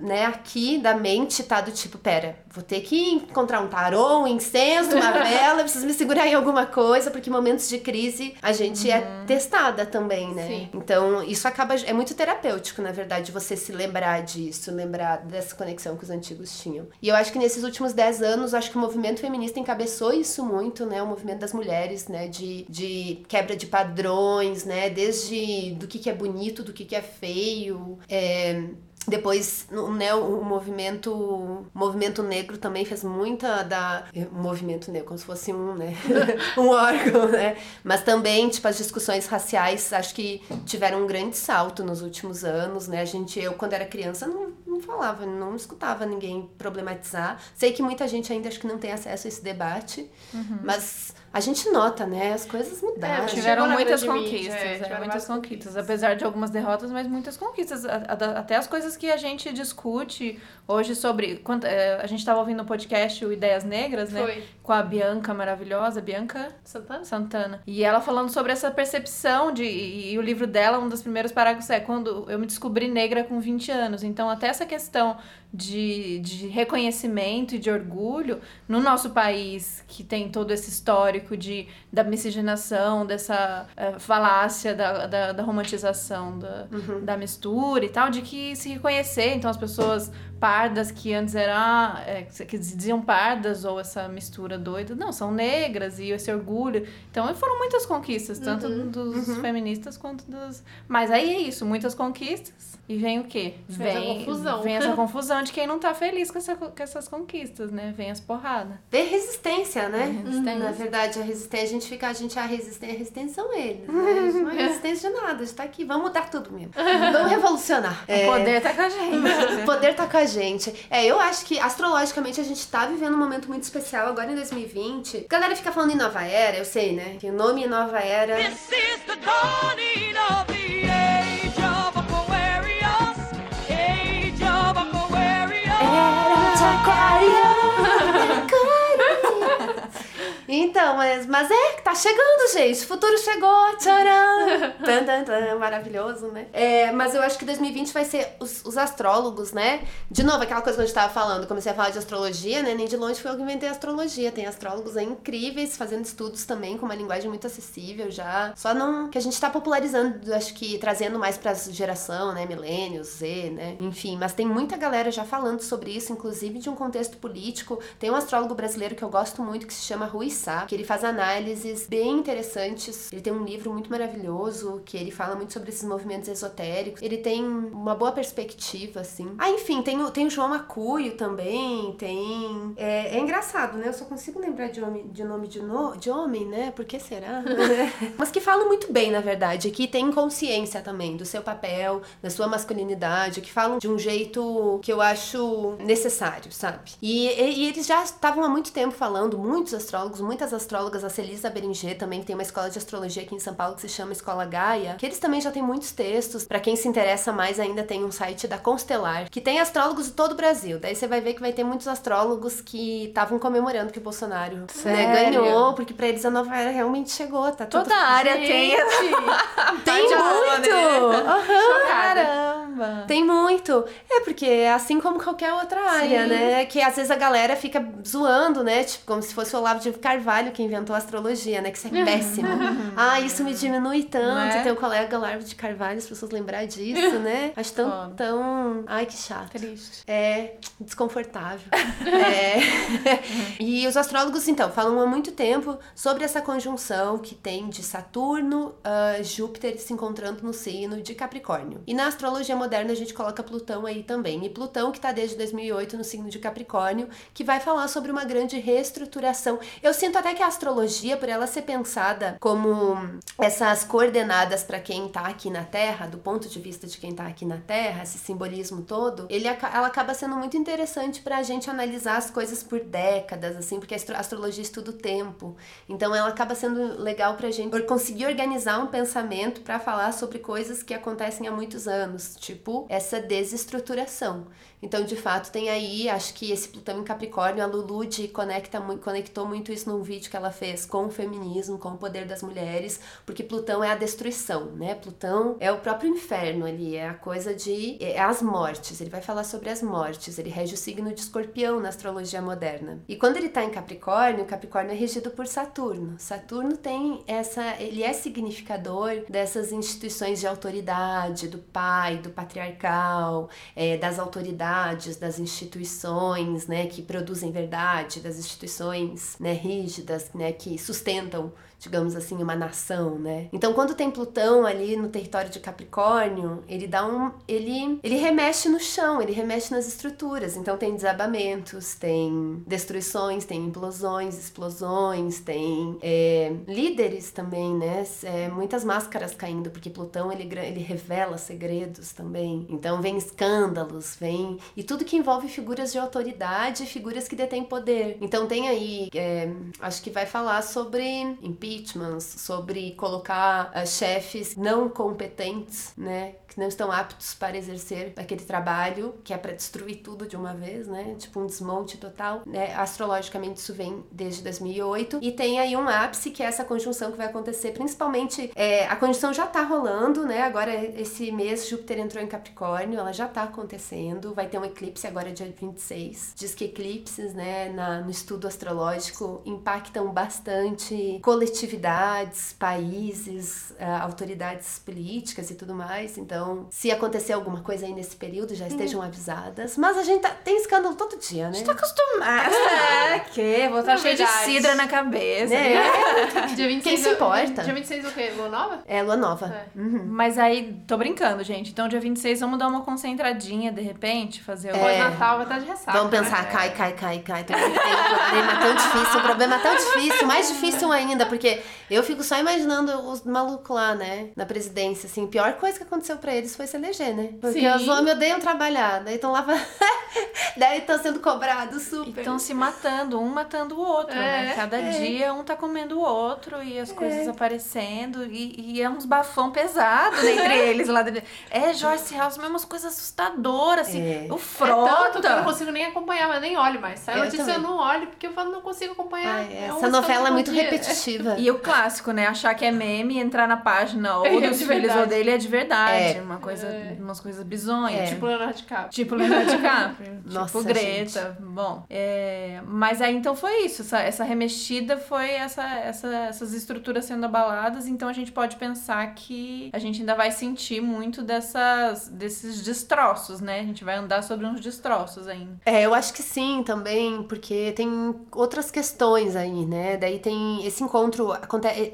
né, aqui da mente tá do tipo, pera, vou ter que encontrar um tarô, um incenso, uma vela, preciso me segurar em alguma coisa, porque momentos de crise a gente é uhum. é testada também, né? Sim. Então, isso acaba. É muito terapêutico, na verdade, você se lembrar disso, lembrar dessa conexão que os antigos tinham. E eu acho que nesses últimos 10 anos, acho que o movimento feminista encabeçou isso muito, né? O movimento das mulheres, né? De, de quebra de padrões, né? Desde do que, que é bonito, do que, que é feio. É, depois, né, o movimento, o movimento negro também fez muita da. O movimento negro, como se fosse um, né? [LAUGHS] um órgão, né? Mas também, tipo, as discussões raciais acho que tiveram um grande salto nos últimos anos, né? A gente, eu, quando era criança, não, não falava, não escutava ninguém problematizar. Sei que muita gente ainda acho que não tem acesso a esse debate, uhum. mas a gente nota, né? As coisas mudaram. É, tiveram muitas conquistas, é, é, muitas conquistas. Apesar de algumas derrotas, mas muitas conquistas. Até as coisas que a gente discute hoje sobre. Quando, é, a gente estava ouvindo o podcast o Ideias Negras, né? Foi. Com a Bianca maravilhosa, Bianca Santana. Santana. E ela falando sobre essa percepção de. E, e o livro dela, um dos primeiros parágrafos é quando eu me descobri negra com 20 anos. Então, até essa questão de, de reconhecimento e de orgulho no nosso país, que tem todo esse histórico de, da miscigenação, dessa é, falácia da, da, da romantização da, uhum. da mistura e tal, de que se reconhecer, então as pessoas pardas que antes eram, é, que diziam pardas ou essa mistura doida, não, são negras e esse orgulho. Então foram muitas conquistas, tanto uhum. dos uhum. feministas quanto dos. Mas aí é isso, muitas conquistas e vem o quê? Vem, vem, confusão. vem essa [LAUGHS] confusão de quem não tá feliz com, essa, com essas conquistas, né? Vem as porradas. Vem resistência, né? Resistência. Na verdade, a resistência, a gente fica, a gente, a resistência, a resistência são eles. Né? Não [LAUGHS] é resistência de nada, a gente tá aqui, vamos mudar tudo mesmo. Vamos revolucionar. O é... poder tá com a gente. [LAUGHS] o poder tá com a gente. É, eu acho que astrologicamente a gente tá vivendo um momento muito especial agora em 2020. A galera fica falando em nova era, eu sei, né? Que o nome é nova era. This is the dawning of the age Então, mas, mas é, tá chegando, gente. O futuro chegou. Tcharam! [LAUGHS] tan, tan, tan, maravilhoso, né? É, mas eu acho que 2020 vai ser os, os astrólogos, né? De novo, aquela coisa que a gente tava falando, comecei a falar de astrologia, né? Nem de longe foi eu que inventei astrologia. Tem astrólogos aí incríveis, fazendo estudos também, com uma linguagem muito acessível já. Só não. que a gente tá popularizando, acho que trazendo mais pra geração, né? Milênios, Z, né? Enfim, mas tem muita galera já falando sobre isso, inclusive de um contexto político. Tem um astrólogo brasileiro que eu gosto muito que se chama Rui Sá, que ele faz análises bem interessantes. Ele tem um livro muito maravilhoso que ele fala muito sobre esses movimentos esotéricos. Ele tem uma boa perspectiva, assim. Ah, enfim, tem o, tem o João Macuio também, tem... É, é engraçado, né? Eu só consigo lembrar de, homem, de nome de, no, de homem, né? Por que será? [LAUGHS] [LAUGHS] Mas que falam muito bem, na verdade, que tem consciência também do seu papel, da sua masculinidade, que falam de um jeito que eu acho necessário, sabe? E, e, e eles já estavam há muito tempo falando, muitos astrólogos, muitas astrólogas, a Celisa Beringer também que tem uma escola de astrologia aqui em São Paulo que se chama Escola Gaia, que eles também já têm muitos textos. Para quem se interessa mais, ainda tem um site da Constelar, que tem astrólogos de todo o Brasil. Daí você vai ver que vai ter muitos astrólogos que estavam comemorando que o Bolsonaro né, ganhou, porque para eles a nova era realmente chegou, tá tudo... Toda área tem. [LAUGHS] tem muito! Uhum. Caramba! Tem muito. É porque é assim como qualquer outra área, Sim. né? Que às vezes a galera fica zoando, né? Tipo, como se fosse o Olavo de Carvalho que inventou a astrologia, né? Que isso é péssimo. [LAUGHS] ah, isso me diminui tanto. É? Ter o colega Olavo de Carvalho, as pessoas lembrar disso, né? [LAUGHS] Acho tão, tão... Ai, que chato. Triste. É, desconfortável. [LAUGHS] é. e os astrólogos, então, falam há muito tempo sobre essa conjunção que tem de Saturno, uh, Júpiter se encontrando no signo de Capricórnio. E na astrologia moderna a gente coloca Plutão aí também. E Plutão que tá desde 2008 no signo de Capricórnio, que vai falar sobre uma grande reestruturação. Eu sinto até que a astrologia, por ela ser pensada como essas coordenadas para quem tá aqui na Terra, do ponto de vista de quem tá aqui na Terra, esse simbolismo todo, ele, ela acaba sendo muito interessante pra gente analisar as coisas por décadas, assim, porque a astrologia estuda o tempo. Então ela acaba sendo legal pra gente conseguir organizar um pensamento para falar sobre coisas que acontecem há muitos anos, tipo essa desestruturação. Então, de fato, tem aí, acho que esse Plutão em Capricórnio, a Lulu de conecta, conectou muito isso num vídeo que ela fez com o feminismo, com o poder das mulheres, porque Plutão é a destruição, né? Plutão é o próprio inferno ali, é a coisa de. é as mortes. Ele vai falar sobre as mortes, ele rege o signo de escorpião na astrologia moderna. E quando ele tá em Capricórnio, Capricórnio é regido por Saturno. Saturno tem essa. ele é significador dessas instituições de autoridade, do pai, do patriarcal, é, das autoridades verdades, das instituições, né, que produzem verdade, das instituições, né, rígidas, né, que sustentam digamos assim, uma nação, né? Então, quando tem Plutão ali no território de Capricórnio, ele dá um. ele, ele remexe no chão, ele remexe nas estruturas. Então, tem desabamentos, tem destruições, tem implosões, explosões, tem é, líderes também, né? É, muitas máscaras caindo, porque Plutão ele, ele revela segredos também. Então, vem escândalos, vem. E tudo que envolve figuras de autoridade, figuras que detêm poder. Então, tem aí. É, acho que vai falar sobre impeachments, sobre colocar uh, chefes não competentes, né, que não estão aptos para exercer aquele trabalho, que é para destruir tudo de uma vez, né? Tipo um desmonte total. Né? Astrologicamente isso vem desde 2008 e tem aí um ápice que é essa conjunção que vai acontecer, principalmente é, a conjunção já tá rolando, né? Agora esse mês Júpiter entrou em Capricórnio, ela já tá acontecendo, vai ter um eclipse agora dia 26. Diz que eclipses, né, na, no estudo astrológico impactam bastante coletividades, países, uh, autoridades políticas e tudo mais. Então então, se acontecer alguma coisa aí nesse período, já estejam hum. avisadas. Mas a gente tá, tem escândalo todo dia, né? A gente tá acostumada. É, que? Vou estar cheio de cidra na cabeça. É. é. [LAUGHS] Dia 26 Quem se importa? Dia 26 o quê? Lua nova? É, lua nova. É. Uhum. Mas aí, tô brincando, gente. Então, dia 26, vamos dar uma concentradinha, de repente, fazer o... É. Natal vai estar de ressaca. Vamos pensar, né? cai, cai, cai, cai. Tem um problema tão difícil, um problema tão difícil, mais difícil ainda, porque eu fico só imaginando os malucos lá, né, na presidência, assim. Pior coisa que aconteceu pra eles foi se eleger, né? Porque Sim. os homens odeiam trabalhar, [LAUGHS] daí estão lá. daí estão sendo cobrados super. Estão se matando, um matando o outro, né? é, né? Cada é. dia um tá comendo o outro e as é. coisas aparecendo. E, e é uns bafão pesado né, entre [LAUGHS] eles lá dentro. É, Joyce House, mesmo umas coisas assustadoras, assim. É. O frota. É que eu não consigo nem acompanhar, mas nem olho mais. Sai notícia eu, eu não olho, porque eu falo, não consigo acompanhar. Ai, é essa novela é muito repetitiva. [LAUGHS] E o clássico, né? Achar que é meme e entrar na página [LAUGHS] ou dos filhos ou dele é de verdade. Uma coisa, é. umas coisas bizonhas. É. Tipo Leonardo DiCaprio. Tipo Leonardo DiCaprio. [LAUGHS] Nossa, tipo Greta. Gente. Bom, é... mas aí então foi isso. Essa, essa remexida foi essa, essa, essas estruturas sendo abaladas. Então a gente pode pensar que a gente ainda vai sentir muito dessas, desses destroços, né? A gente vai andar sobre uns destroços ainda. É, eu acho que sim também, porque tem outras questões aí, né? Daí tem esse encontro,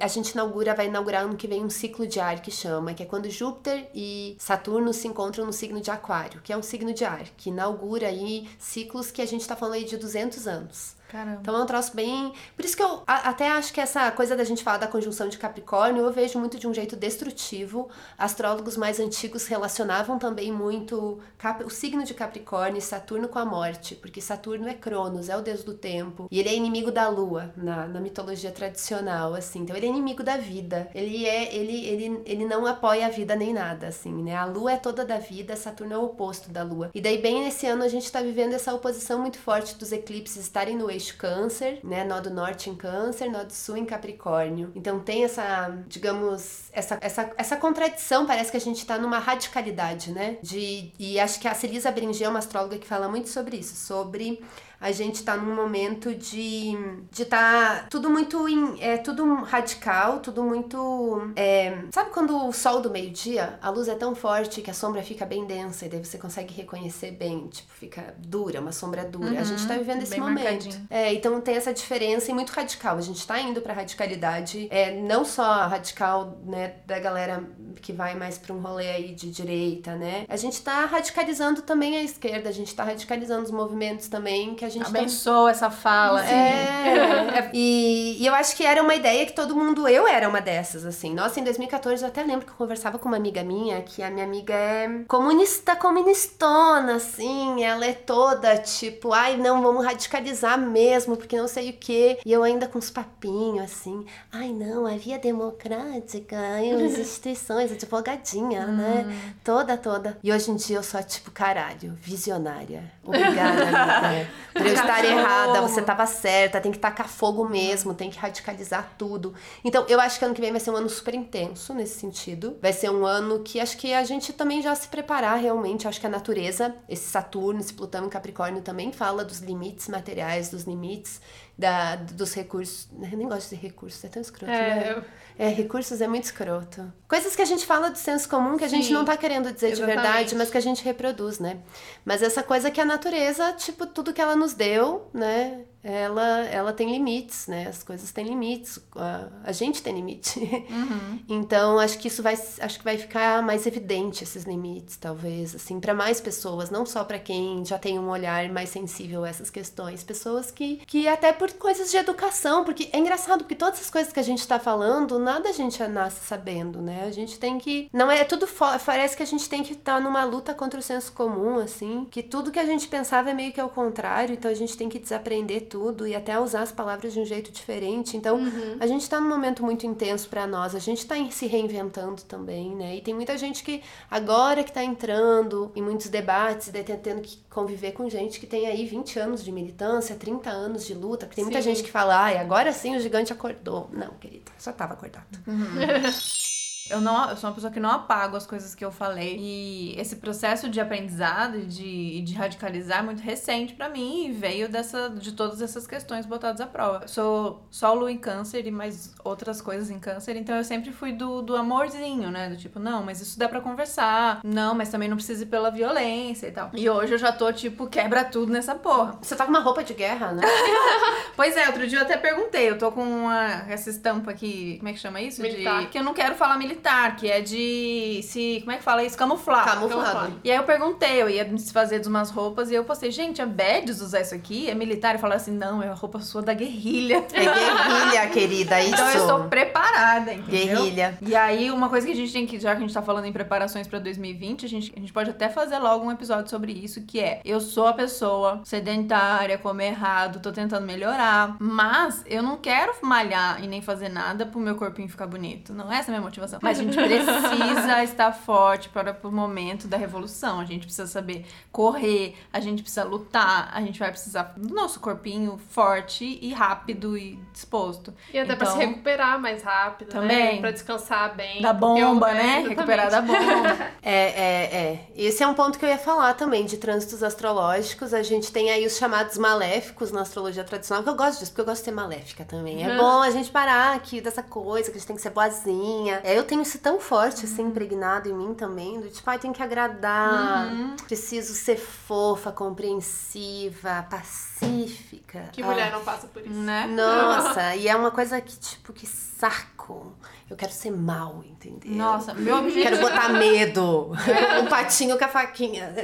a gente inaugura, vai inaugurar ano que vem um ciclo de ar que chama, que é quando Júpiter e Saturno se encontram no signo de Aquário, que é um signo de ar, que inaugura aí ciclos que a gente tá falando aí de 200 anos. Caramba. Então é um troço bem. Por isso que eu até acho que essa coisa da gente falar da conjunção de Capricórnio, eu vejo muito de um jeito destrutivo. Astrólogos mais antigos relacionavam também muito o signo de Capricórnio e Saturno com a morte, porque Saturno é Cronos, é o deus do tempo, e ele é inimigo da lua na, na mitologia tradicional, assim. Então ele é inimigo da vida. Ele é ele, ele, ele não apoia a vida nem nada, assim, né? A lua é toda da vida, Saturno é o oposto da lua. E daí bem nesse ano a gente tá vivendo essa oposição muito forte dos eclipses estarem no eixo câncer, né? Nó do norte em câncer, nó do sul em capricórnio. Então tem essa, digamos, essa, essa, essa contradição, parece que a gente tá numa radicalidade, né? De, e acho que a Celisa Beringer é uma astróloga que fala muito sobre isso, sobre a gente tá num momento de de tá tudo muito in, é tudo radical, tudo muito é, sabe quando o sol do meio-dia, a luz é tão forte que a sombra fica bem densa e daí você consegue reconhecer bem, tipo, fica dura, uma sombra dura. Uhum, a gente tá uhum, vivendo esse momento. Marcadinho. É, então tem essa diferença e muito radical. A gente tá indo pra radicalidade, é, não só radical, né, da galera que vai mais pra um rolê aí de direita, né? A gente tá radicalizando também a esquerda, a gente tá radicalizando os movimentos também que a gente Abençoa tá... essa fala. É, é, e, e eu acho que era uma ideia que todo mundo, eu era uma dessas, assim. Nossa, em 2014 eu até lembro que eu conversava com uma amiga minha, que a minha amiga é comunista, comunistona, assim, ela é toda tipo, ai, não, vamos radicalizar mesmo, porque não sei o quê. E eu ainda com uns papinhos, assim, ai, não, a via democrática, as [LAUGHS] instituições, advogadinha, hum. né? Toda, toda. E hoje em dia eu sou, tipo, caralho, visionária. Obrigada, amiga. Por eu estar errada, você tava certa, tem que tacar fogo mesmo, tem que radicalizar tudo. Então, eu acho que ano que vem vai ser um ano super intenso nesse sentido. Vai ser um ano que acho que a gente também já se preparar realmente. Acho que a natureza, esse Saturno, esse Plutão em Capricórnio também fala dos limites materiais, dos limites da, dos recursos. Eu nem gosto de recursos, é tão escroto, é, né? Eu... É, recursos é muito escroto. Coisas que a gente fala do senso comum que a Sim, gente não tá querendo dizer exatamente. de verdade, mas que a gente reproduz, né? Mas essa coisa que a natureza, tipo, tudo que ela nos deu, né? Ela, ela tem limites, né? As coisas têm limites, a, a gente tem limite. [LAUGHS] Uhum. então, acho que isso vai, acho que vai ficar mais evidente esses limites, talvez, assim, para mais pessoas, não só para quem já tem um olhar mais sensível a essas questões, pessoas que, que até por coisas de educação, porque é engraçado porque todas as coisas que a gente tá falando, nada a gente nasce sabendo, né? A gente tem que, não é, é tudo parece que a gente tem que estar tá numa luta contra o senso comum, assim, que tudo que a gente pensava é meio que ao contrário, então a gente tem que desaprender tudo e até usar as palavras de um jeito diferente. Então, uhum. a gente está num momento muito intenso para nós, a gente está se reinventando também, né? E tem muita gente que agora que está entrando em muitos debates e tendo que conviver com gente que tem aí 20 anos de militância, 30 anos de luta, porque tem sim. muita gente que fala, ai, agora sim o gigante acordou. Não, querida, só estava acordado. Uhum. [LAUGHS] Eu não, eu sou uma pessoa que não apago as coisas que eu falei. E esse processo de aprendizado e de, de radicalizar é muito recente para mim e veio dessa, de todas essas questões botadas à prova. Eu sou solo em câncer e mais outras coisas em câncer, então eu sempre fui do, do amorzinho, né? Do tipo, não, mas isso dá para conversar. Não, mas também não precisa ir pela violência e tal. E hoje eu já tô, tipo, quebra tudo nessa porra. Você tá com uma roupa de guerra, né? [LAUGHS] pois é, outro dia eu até perguntei. Eu tô com uma, essa estampa aqui, como é que chama isso? Militar. De, que eu não quero falar militar militar, que é de se. Como é que fala isso? Camuflar. Camuflado. E aí eu perguntei, eu ia me desfazer de umas roupas e eu postei, gente, é bad usar isso aqui? É militar? E falaram assim, não, é a roupa sua da guerrilha. É guerrilha, [LAUGHS] querida, isso. Então eu estou preparada, entendeu? Guerrilha. E aí, uma coisa que a gente tem que, já que a gente tá falando em preparações pra 2020, a gente, a gente pode até fazer logo um episódio sobre isso, que é, eu sou a pessoa sedentária, come errado, tô tentando melhorar, mas eu não quero malhar e nem fazer nada pro meu corpinho ficar bonito. Não é essa a minha motivação. Mas a gente precisa [LAUGHS] estar forte para o momento da revolução. A gente precisa saber correr, a gente precisa lutar, a gente vai precisar do nosso corpinho forte e rápido e disposto. E até então, para se recuperar mais rápido, né? também. né? Para descansar bem. Da bomba, né? Recuperar da bomba. [LAUGHS] é, é, é. Esse é um ponto que eu ia falar também, de trânsitos astrológicos. A gente tem aí os chamados maléficos na astrologia tradicional, que eu gosto disso, porque eu gosto de ser maléfica também. É uhum. bom a gente parar aqui dessa coisa, que a gente tem que ser boazinha. É, eu tenho tenho isso tão forte, assim, uhum. impregnado em mim também, do tipo, ai, tem que agradar, uhum. preciso ser fofa, compreensiva, pacífica. Que mulher ah. não passa por isso, né? Nossa, e é uma coisa que, tipo, que saco. Eu quero ser mal, entendeu? Nossa, meu objetivo. Quero botar medo. [LAUGHS] um patinho com a faquinha.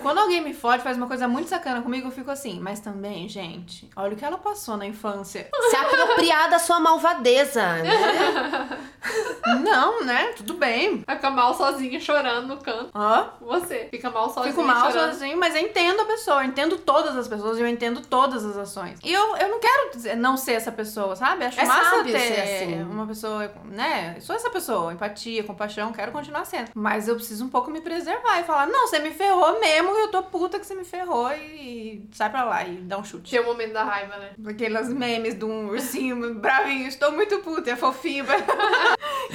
Quando alguém me fode, faz uma coisa muito sacana comigo, eu fico assim. Mas também, gente, olha o que ela passou na infância. Se apropriar da sua malvadeza, né? [LAUGHS] Não, né? Tudo bem. Fica mal sozinha chorando no canto. Hã? Você fica mal sozinha. Fico mal chorando. sozinho, mas eu entendo a pessoa, eu entendo todas as pessoas, eu entendo todas as ações. E eu, eu não quero dizer, não ser essa pessoa, sabe? Acho é massa ter assim. uma pessoa pessoa, né? Sou essa pessoa, empatia, compaixão, quero continuar sendo. Mas eu preciso um pouco me preservar e falar: não, você me ferrou mesmo, eu tô puta que você me ferrou e sai pra lá e dá um chute. Que é o momento da raiva, né? Aquelas memes de um ursinho bravinho, estou muito puta, é fofinho. [LAUGHS]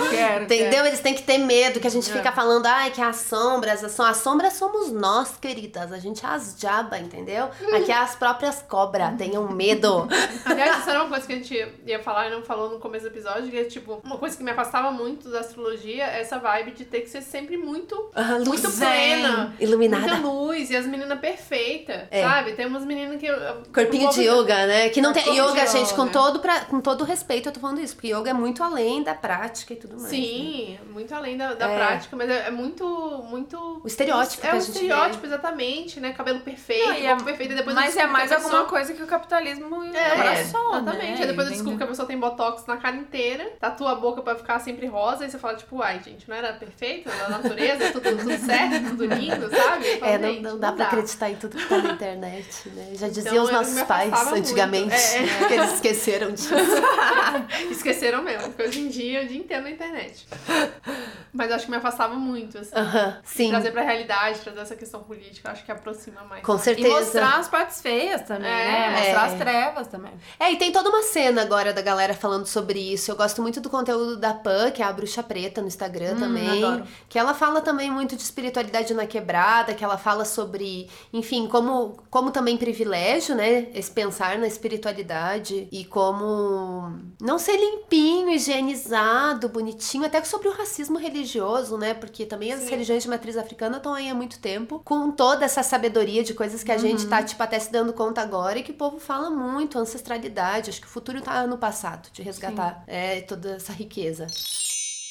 Quero, Entendeu? quero. Eles têm que ter medo, que a gente É. fica falando, ai, que as sombras, as, som- as sombras somos nós, queridas. A gente é as diaba, entendeu? Aqui é as próprias cobras, tenham medo. Aliás, isso era uma coisa que a gente ia falar e não falou no começo do episódio, que é tipo, uma coisa que me afastava muito da astrologia é essa vibe de ter que ser sempre muito, Ah, muito zen, plena. iluminada. Muita luz e as meninas perfeitas, É. sabe? Tem umas meninas que. Corpinho de yoga, né? Que não tem. Yoga, gente, com todo, pra, com todo respeito, eu tô falando isso, porque yoga é muito além da prática e tudo mais. né? Sim, muito além da, da É. prática, mas é, é muito, muito. O estereótipo É que o a gente estereótipo, exatamente, né? Cabelo perfeito, Não, e corpo é- perfeito, e depois Mas é mais que a alguma pessoa- coisa que o capitalismo É, abraçou, exatamente. né? Aí depois eu descubro que a pessoa tem botox na cara inteira, tatua a boca pra ficar sempre rosa, e você fala, tipo, ai, gente, não era perfeito? Na natureza, tudo, tudo [LAUGHS] certo, tudo lindo, sabe? Eu falo, É, não, não dá pra acreditar em tudo que tá na [LAUGHS] internet, né? Já diziam Então, os eu nossos pais antigamente, É, é. que eles esqueceram disso. [LAUGHS] Esqueceram mesmo, porque hoje em dia, o dia inteiro na internet. Mas eu acho que me afastava muito, assim. Aham, sim, Trazer pra realidade, trazer essa questão política, eu acho que aproxima mais. com E certeza. mostrar as partes feias também, É. né? Mostrar É. as trevas também. É, e tem toda uma cena agora da galera falando sobre isso. Eu gosto muito do conteúdo da Pan, que é a Bruxa Preta no Instagram Hum, também. adoro. Que ela fala também muito de espiritualidade na quebrada, que ela fala sobre, enfim, como, como também privilégio, né? Esse pensar na espiritualidade e como não ser limpinho, higienizado, bonitinho, até sobre o racismo religioso, né? Porque também as Sim. religiões de matriz africana estão aí há muito tempo, com toda essa sabedoria de coisas que a gente tá, tipo, até se dando conta agora e que o povo fala muito, ancestralidade. Acho que o futuro tá no passado, de resgatar é, toda essa riqueza.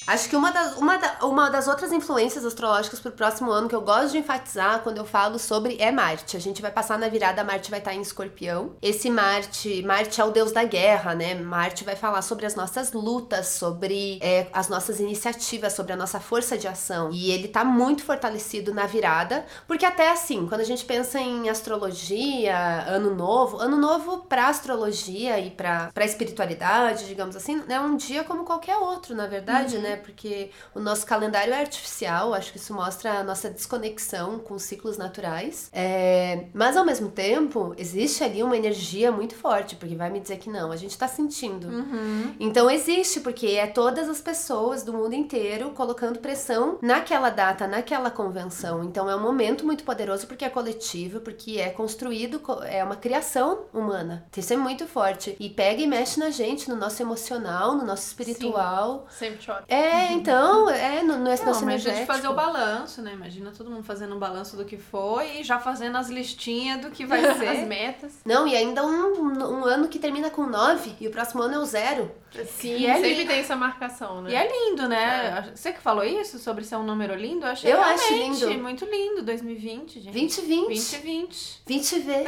Acho que uma das, uma, da- uma das outras influências astrológicas pro próximo ano que eu gosto de enfatizar quando eu falo sobre é Marte. A gente vai passar na virada, Marte vai estar em escorpião. Esse Marte, Marte é o deus da guerra, né? Marte vai falar sobre as nossas lutas, sobre é, as nossas iniciativas, sobre a nossa força de ação. E ele tá muito fortalecido na virada, porque até assim, quando a gente pensa em astrologia, ano novo, ano novo pra astrologia e pra, pra espiritualidade, digamos assim, é um dia como qualquer outro, na verdade, Uhum. né? Porque o nosso calendário é artificial, acho que isso mostra a nossa desconexão com os ciclos naturais. É, Mas ao mesmo tempo, existe ali uma energia muito forte, porque vai me dizer que não, a gente tá sentindo. Uhum. Então existe, porque é todas as pessoas do mundo inteiro colocando pressão naquela data, naquela convenção. Então é um momento muito poderoso porque é coletivo, porque é construído, co- é uma criação humana. Isso é muito forte. E pega e mexe na gente, no nosso emocional, no nosso espiritual. Sempre choro. É, então, é no, no nosso Não, mas a gente fazer o balanço, né? Imagina todo mundo fazendo um balanço do que foi e já fazendo as listinhas do que vai [LAUGHS] As ser. metas. Não, e ainda um, um ano que termina com 9 e o próximo ano é o zero. Sim, E é sempre lindo. tem essa marcação, né? E é lindo, né? Você que falou isso sobre ser um número lindo? Eu achei Eu acho lindo. muito lindo 2020, gente. 2020. 2020. 20 V.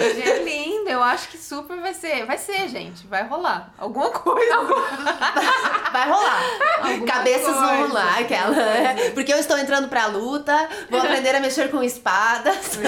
É lindo, eu acho que super vai ser. Vai ser, gente. Vai rolar. Alguma coisa. [LAUGHS] Vai rolar. Alguma Cabeças vão coisa. rolar, aquela. é. Porque eu estou entrando pra luta, vou [LAUGHS] aprender a mexer com espadas.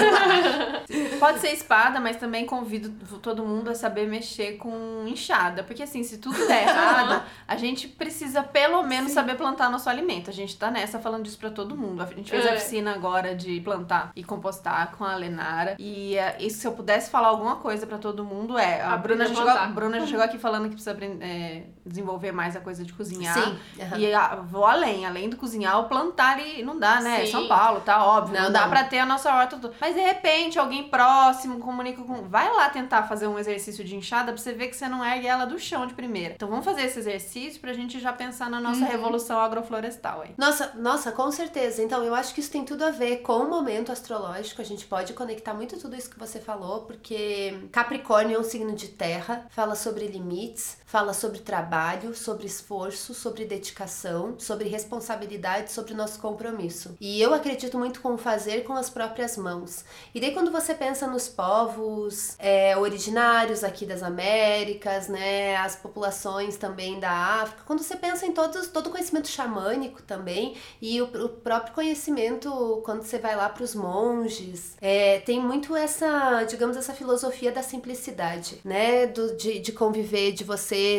Pode ser espada, mas também convido todo mundo a saber mexer com enxada. Porque assim, se tudo der errado, a gente precisa pelo menos saber plantar nosso alimento. A gente tá nessa falando disso pra todo mundo. A gente fez a É. oficina agora de plantar e compostar com a Lenara. E, eh, e se eu pudesse falar alguma coisa pra todo mundo é. A Aprender Bruna, a já chegou, a. Bruna já [LAUGHS] chegou aqui falando que precisa eh, desenvolver mais a coisa de cozinhar. Sim. aham. E ah, vou além, além do cozinhar, o plantar ali não dá, né? Sim. São Paulo, tá óbvio. Não, Não, dá não. pra ter a nossa horta. Mas de repente, alguém próximo comunica com. Vai lá tentar fazer um exercício de enxada pra você ver que você não ergue ela do chão de primeira. Então vamos fazer esse exercício pra gente já pensar na nossa revolução agroflorestal aí. Nossa, nossa, com certeza. Então, eu acho que isso tem tudo a ver com o momento astrológico. A gente pode conectar muito tudo isso que você falou, porque Capricórnio é um signo de terra, fala sobre limites, fala sobre trabalho, sobre esforço, sobre dedicação, sobre responsabilidade, sobre nosso compromisso. E eu acredito muito com o fazer com as próprias mãos. E daí, quando você pensa nos povos é, originários aqui das Américas, né, as populações também da África, quando você pensa em todos, todo o conhecimento xamânico também e o, o próprio conhecimento quando você vai lá para os monges, é, tem muito essa, digamos, essa filosofia da simplicidade, né, do, de, de conviver, de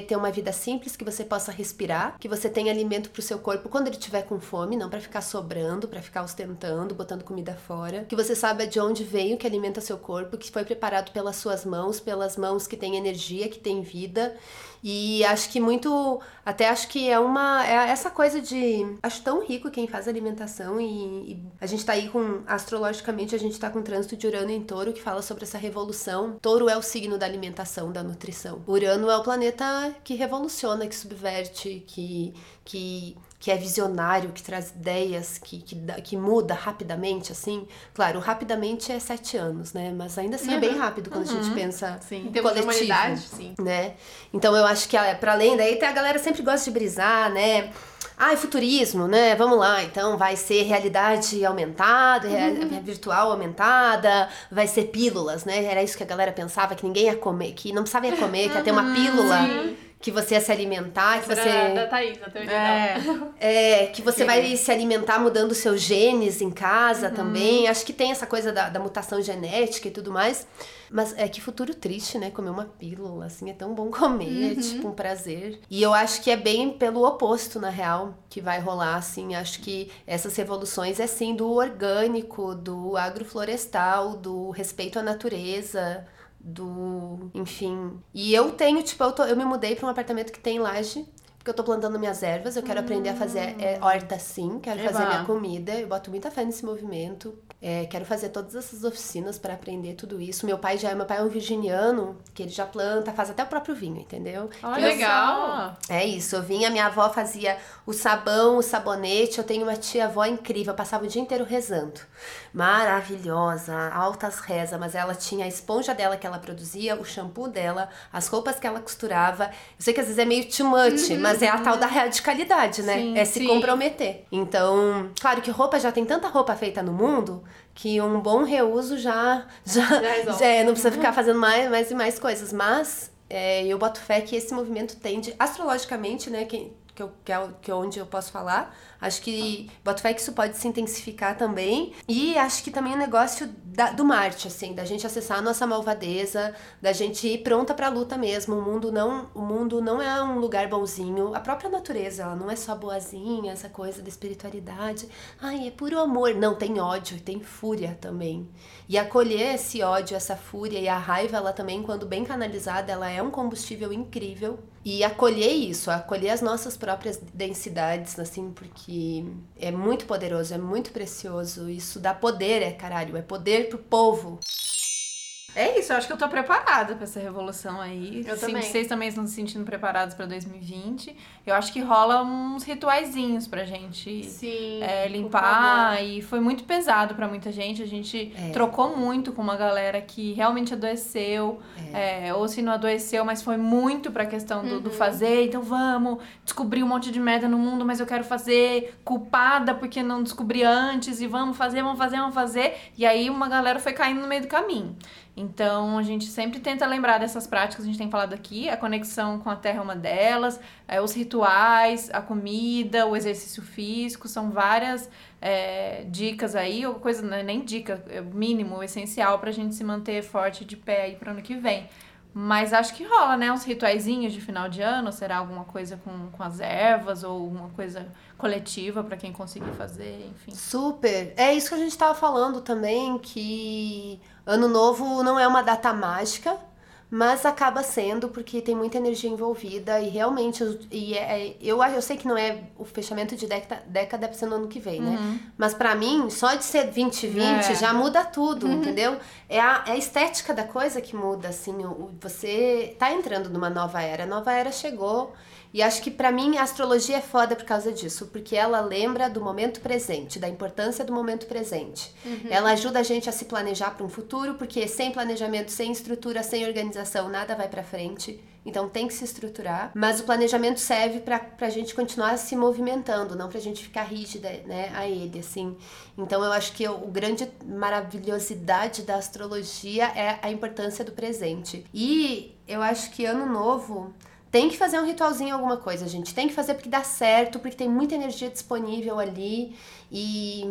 ter uma vida simples, que você possa respirar, que você tenha alimento pro seu corpo quando ele tiver com fome, não para ficar sobrando, para ficar ostentando, botando comida fora. Que você saiba de onde veio que alimenta seu corpo, que foi preparado pelas suas mãos, pelas mãos que têm energia, que têm vida e acho que muito. Até acho que é uma. É essa coisa de. Acho tão rico quem faz alimentação e, e a gente tá aí com. Astrologicamente, a gente tá com trânsito de Urano em touro que fala sobre essa revolução. Touro é o signo da alimentação, da nutrição. Urano é o planeta que revoluciona, que subverte, que. que que é visionário, que traz ideias, que, que, que, muda rapidamente, assim. Claro, rapidamente é sete anos, né? Mas ainda assim uhum. é bem uhum. rápido quando uhum. a gente uhum. pensa sim. em coletivo. sim. Né? Então eu acho que, para além daí, a galera sempre gosta de brisar, né? Ah, futurismo, né? Vamos lá, então vai ser realidade aumentada, uhum. virtual aumentada, vai ser pílulas, né? Era isso que a galera pensava, que ninguém ia comer, que não precisava comer, que ia ter uma pílula. Sim que você ia se alimentar, que você. Da Thaís, a teoria é, é, que você Sim. vai se alimentar mudando seus genes em casa uhum. também. Acho que tem essa coisa da, da mutação genética e tudo mais. Mas é que futuro triste, né? Comer uma pílula, assim, é tão bom comer, uhum. tipo um prazer. E eu acho que é bem pelo oposto, na real, que vai rolar, assim. Acho que essas revoluções é sim do orgânico, do agroflorestal, do respeito à natureza do. Enfim. E eu tenho, tipo, eu, tô, eu me mudei para um apartamento que tem laje. Porque eu tô plantando minhas ervas, eu quero hum. aprender a fazer é, horta sim, quero Eba. fazer minha comida, eu boto muita fé nesse movimento. É, quero fazer todas essas oficinas para aprender tudo isso. Meu pai já é, meu pai é um virginiano, que ele já planta, faz até o próprio vinho, entendeu? Olha, legal! É isso, eu vinha, minha avó fazia o sabão, o sabonete, eu tenho uma tia-avó incrível, eu passava o dia inteiro rezando. Maravilhosa, altas reza, mas ela tinha a esponja dela que ela produzia, o shampoo dela, as roupas que ela costurava. Eu sei que às vezes é meio too much, uhum, mas é a tal da radicalidade, né? Sim, é se sim. comprometer. Então, claro que roupa já tem tanta roupa feita no mundo que um bom reuso já já, [LAUGHS] já é, não precisa ficar fazendo mais, mais e mais coisas, mas é, eu boto fé que esse movimento tende astrologicamente, né, que, que, eu, que, é, que é onde eu posso falar, Acho que boto fé que isso pode se intensificar também. E acho que também o negócio da, do Marte, assim, da gente acessar a nossa malvadeza, da gente ir pronta pra luta mesmo. O mundo não, o mundo não é um lugar bonzinho. A própria natureza, ela não é só boazinha, essa coisa da espiritualidade. Ai, é puro amor. Não, tem ódio e tem fúria também. E acolher esse ódio, essa fúria e a raiva, ela também, quando bem canalizada, ela é um combustível incrível. E acolher isso, acolher as nossas próprias densidades, assim, porque é muito poderoso, é muito precioso. Isso dá poder, é caralho, é poder pro povo. É isso, eu acho que eu tô preparada para essa revolução aí. Eu Sim, também. Vocês também estão se sentindo preparados para 2020. Eu acho que rola uns rituaizinhos pra gente Sim, é, limpar. E foi muito pesado para muita gente. A gente é. trocou muito com uma galera que realmente adoeceu. É. É, ou se não adoeceu, mas foi muito pra questão do, uhum. do fazer. Então vamos descobrir um monte de merda no mundo, mas eu quero fazer. Culpada porque não descobri antes. E vamos fazer, vamos fazer, vamos fazer. E aí uma galera foi caindo no meio do caminho. Então, a gente sempre tenta lembrar dessas práticas que a gente tem falado aqui. A conexão com a terra é uma delas, é, os rituais, a comida, o exercício físico, são várias é, dicas aí, ou coisa, não é nem dica, é mínimo, essencial para a gente se manter forte de pé aí para ano que vem. Mas acho que rola, né? Uns rituaizinhos de final de ano, será alguma coisa com, com as ervas ou alguma coisa coletiva para quem conseguir fazer, enfim. Super! É isso que a gente estava falando também, que Ano Novo não é uma data mágica, mas acaba sendo porque tem muita energia envolvida e realmente e é, é eu, eu sei que não é o fechamento de década, década ser no ano que vem, né? Uhum. Mas para mim, só de ser 2020 é. já muda tudo, uhum. entendeu? É a, é a estética da coisa que muda, assim, o, você tá entrando numa nova era, a nova era chegou e acho que para mim a astrologia é foda por causa disso, porque ela lembra do momento presente, da importância do momento presente. Uhum. Ela ajuda a gente a se planejar para um futuro, porque sem planejamento, sem estrutura, sem organização, nada vai para frente. Então tem que se estruturar, mas o planejamento serve para a gente continuar se movimentando, não para a gente ficar rígida né, a ele, assim. Então eu acho que o grande maravilhosidade da astrologia é a importância do presente. E eu acho que ano novo tem que fazer um ritualzinho, alguma coisa, gente. Tem que fazer porque dá certo, porque tem muita energia disponível ali. E,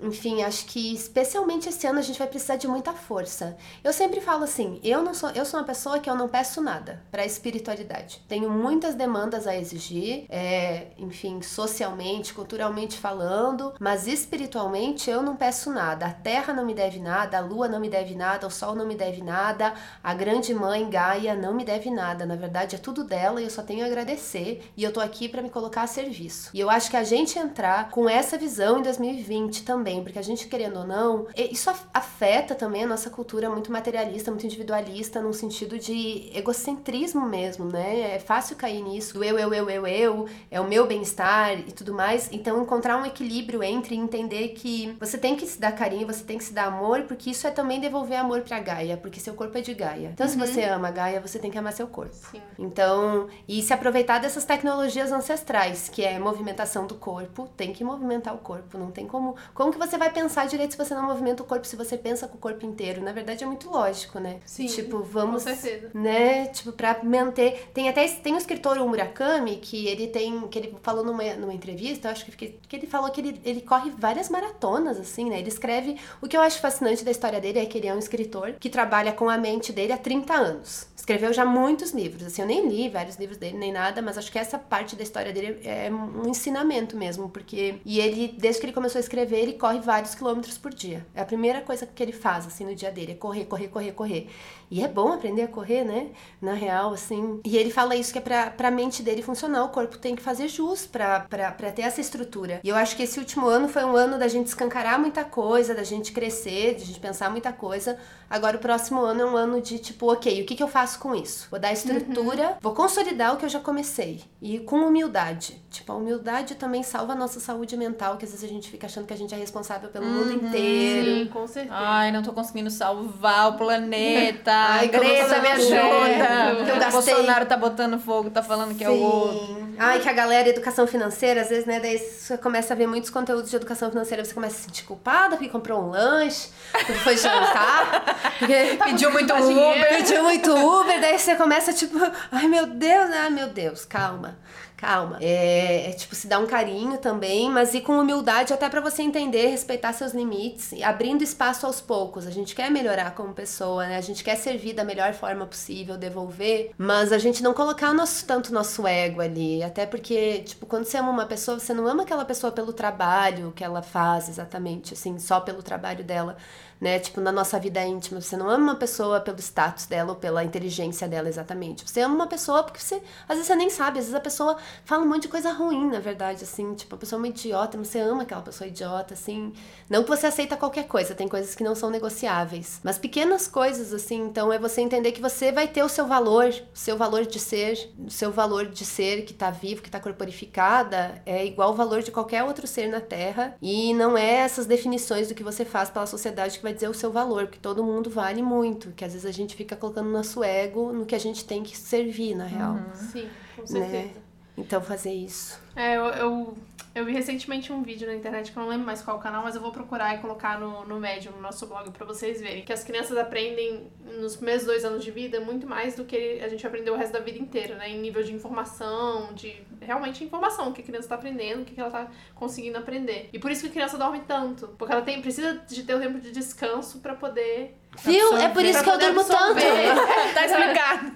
enfim, acho que especialmente esse ano a gente vai precisar de muita força. Eu sempre falo assim, eu não sou, eu sou uma pessoa que eu não peço nada para a espiritualidade. Tenho muitas demandas a exigir, é, enfim, socialmente, culturalmente falando, mas espiritualmente eu não peço nada. A terra não me deve nada, a lua não me deve nada, o sol não me deve nada, a grande mãe Gaia não me deve nada. Na verdade é tudo dela e eu só tenho a agradecer e eu tô aqui para me colocar a serviço. E eu acho que a gente entrar com essa visão 2020 também, porque a gente, querendo ou não, isso afeta também a nossa cultura muito materialista, muito individualista, num sentido de egocentrismo mesmo, né? É fácil cair nisso, do eu, eu, eu, eu, eu, é o meu bem-estar e tudo mais. Então, encontrar um equilíbrio entre entender que você tem que se dar carinho, você tem que se dar amor, porque isso é também devolver amor pra Gaia, porque seu corpo é de Gaia. Então, uhum. se você ama Gaia, você tem que amar seu corpo. Sim. Então, e se aproveitar dessas tecnologias ancestrais, que é movimentação do corpo, tem que movimentar o corpo corpo. Não tem como. Como que você vai pensar direito se você não movimenta o corpo, se você pensa com o corpo inteiro? Na verdade é muito lógico, né? Sim. Tipo, vamos. Com certeza. Né? Tipo, pra manter. Tem até tem um escritor, o Murakami, que ele tem. que ele falou numa, numa entrevista, eu acho que, que ele falou que ele, ele corre várias maratonas, assim, né? Ele escreve. O que eu acho fascinante da história dele é que ele é um escritor que trabalha com a mente dele há 30 anos. Escreveu já muitos livros. Assim, eu nem li vários livros dele, nem nada, mas acho que essa parte da história dele é um ensinamento mesmo, porque. E ele, desde que ele começou a escrever, ele corre vários quilômetros por dia. É a primeira coisa que ele faz, assim, no dia dele, é correr, correr, correr, correr. E é bom aprender a correr, né? Na real, assim. E ele fala isso que é pra, pra mente dele funcionar, o corpo tem que fazer jus pra, pra, pra ter essa estrutura. E eu acho que esse último ano foi um ano da gente escancarar muita coisa, da gente crescer, de gente pensar muita coisa. Agora o próximo ano é um ano de tipo, ok, o que, que eu faço com isso? Vou dar estrutura, uhum. vou consolidar o que eu já comecei. E com humildade. Tipo, a humildade também salva a nossa saúde mental, que às vezes a gente fica achando que a gente é responsável pelo uhum. mundo inteiro. Sim, com certeza. Ai, não tô conseguindo salvar o planeta. Ai, Greta, me ajuda. Que eu gastei. O Bolsonaro tá botando fogo, tá falando que Sim. é o outro. Ai, que a galera educação financeira, às vezes, né, daí você começa a ver muitos conteúdos de educação financeira, você começa a se sentir culpada porque comprou um lanche, porque foi jantar, [LAUGHS] porque pediu muito Uber. Pediu muito Uber, daí você começa tipo, ai meu Deus, ai meu Deus, calma calma. É, é, tipo se dar um carinho também, mas ir com humildade até para você entender, respeitar seus limites, e abrindo espaço aos poucos. A gente quer melhorar como pessoa, né? A gente quer servir da melhor forma possível, devolver, mas a gente não colocar nosso, tanto nosso ego ali, até porque, tipo, quando você ama uma pessoa, você não ama aquela pessoa pelo trabalho que ela faz exatamente, assim, só pelo trabalho dela né? Tipo, na nossa vida íntima, você não ama uma pessoa pelo status dela ou pela inteligência dela exatamente. Você ama uma pessoa porque você, às vezes você nem sabe, às vezes a pessoa fala um monte de coisa ruim, na verdade, assim, tipo, a pessoa é uma idiota, mas você ama aquela pessoa idiota, assim. Não que você aceita qualquer coisa, tem coisas que não são negociáveis, mas pequenas coisas, assim, então é você entender que você vai ter o seu valor, o seu valor de ser, o seu valor de ser que tá vivo, que tá corporificada, é igual o valor de qualquer outro ser na Terra, e não é essas definições do que você faz pela sociedade que vai dizer o seu valor, porque todo mundo vale muito, que às vezes a gente fica colocando nosso ego no que a gente tem que servir, na real. Uhum. Sim, com certeza. Né? Então fazer isso. É, eu, eu eu vi recentemente um vídeo na internet que eu não lembro mais qual canal, mas eu vou procurar e colocar no, no Medium, no nosso blog, para vocês verem. Que as crianças aprendem nos primeiros dois anos de vida muito mais do que a gente aprendeu o resto da vida inteira, né? Em nível de informação, de realmente informação, o que a criança tá aprendendo, o que ela tá conseguindo aprender. E por isso que a criança dorme tanto. Porque ela tem, precisa de ter o tempo de descanso para poder Viu? É por isso que eu durmo tanto. [LAUGHS] tá explicado.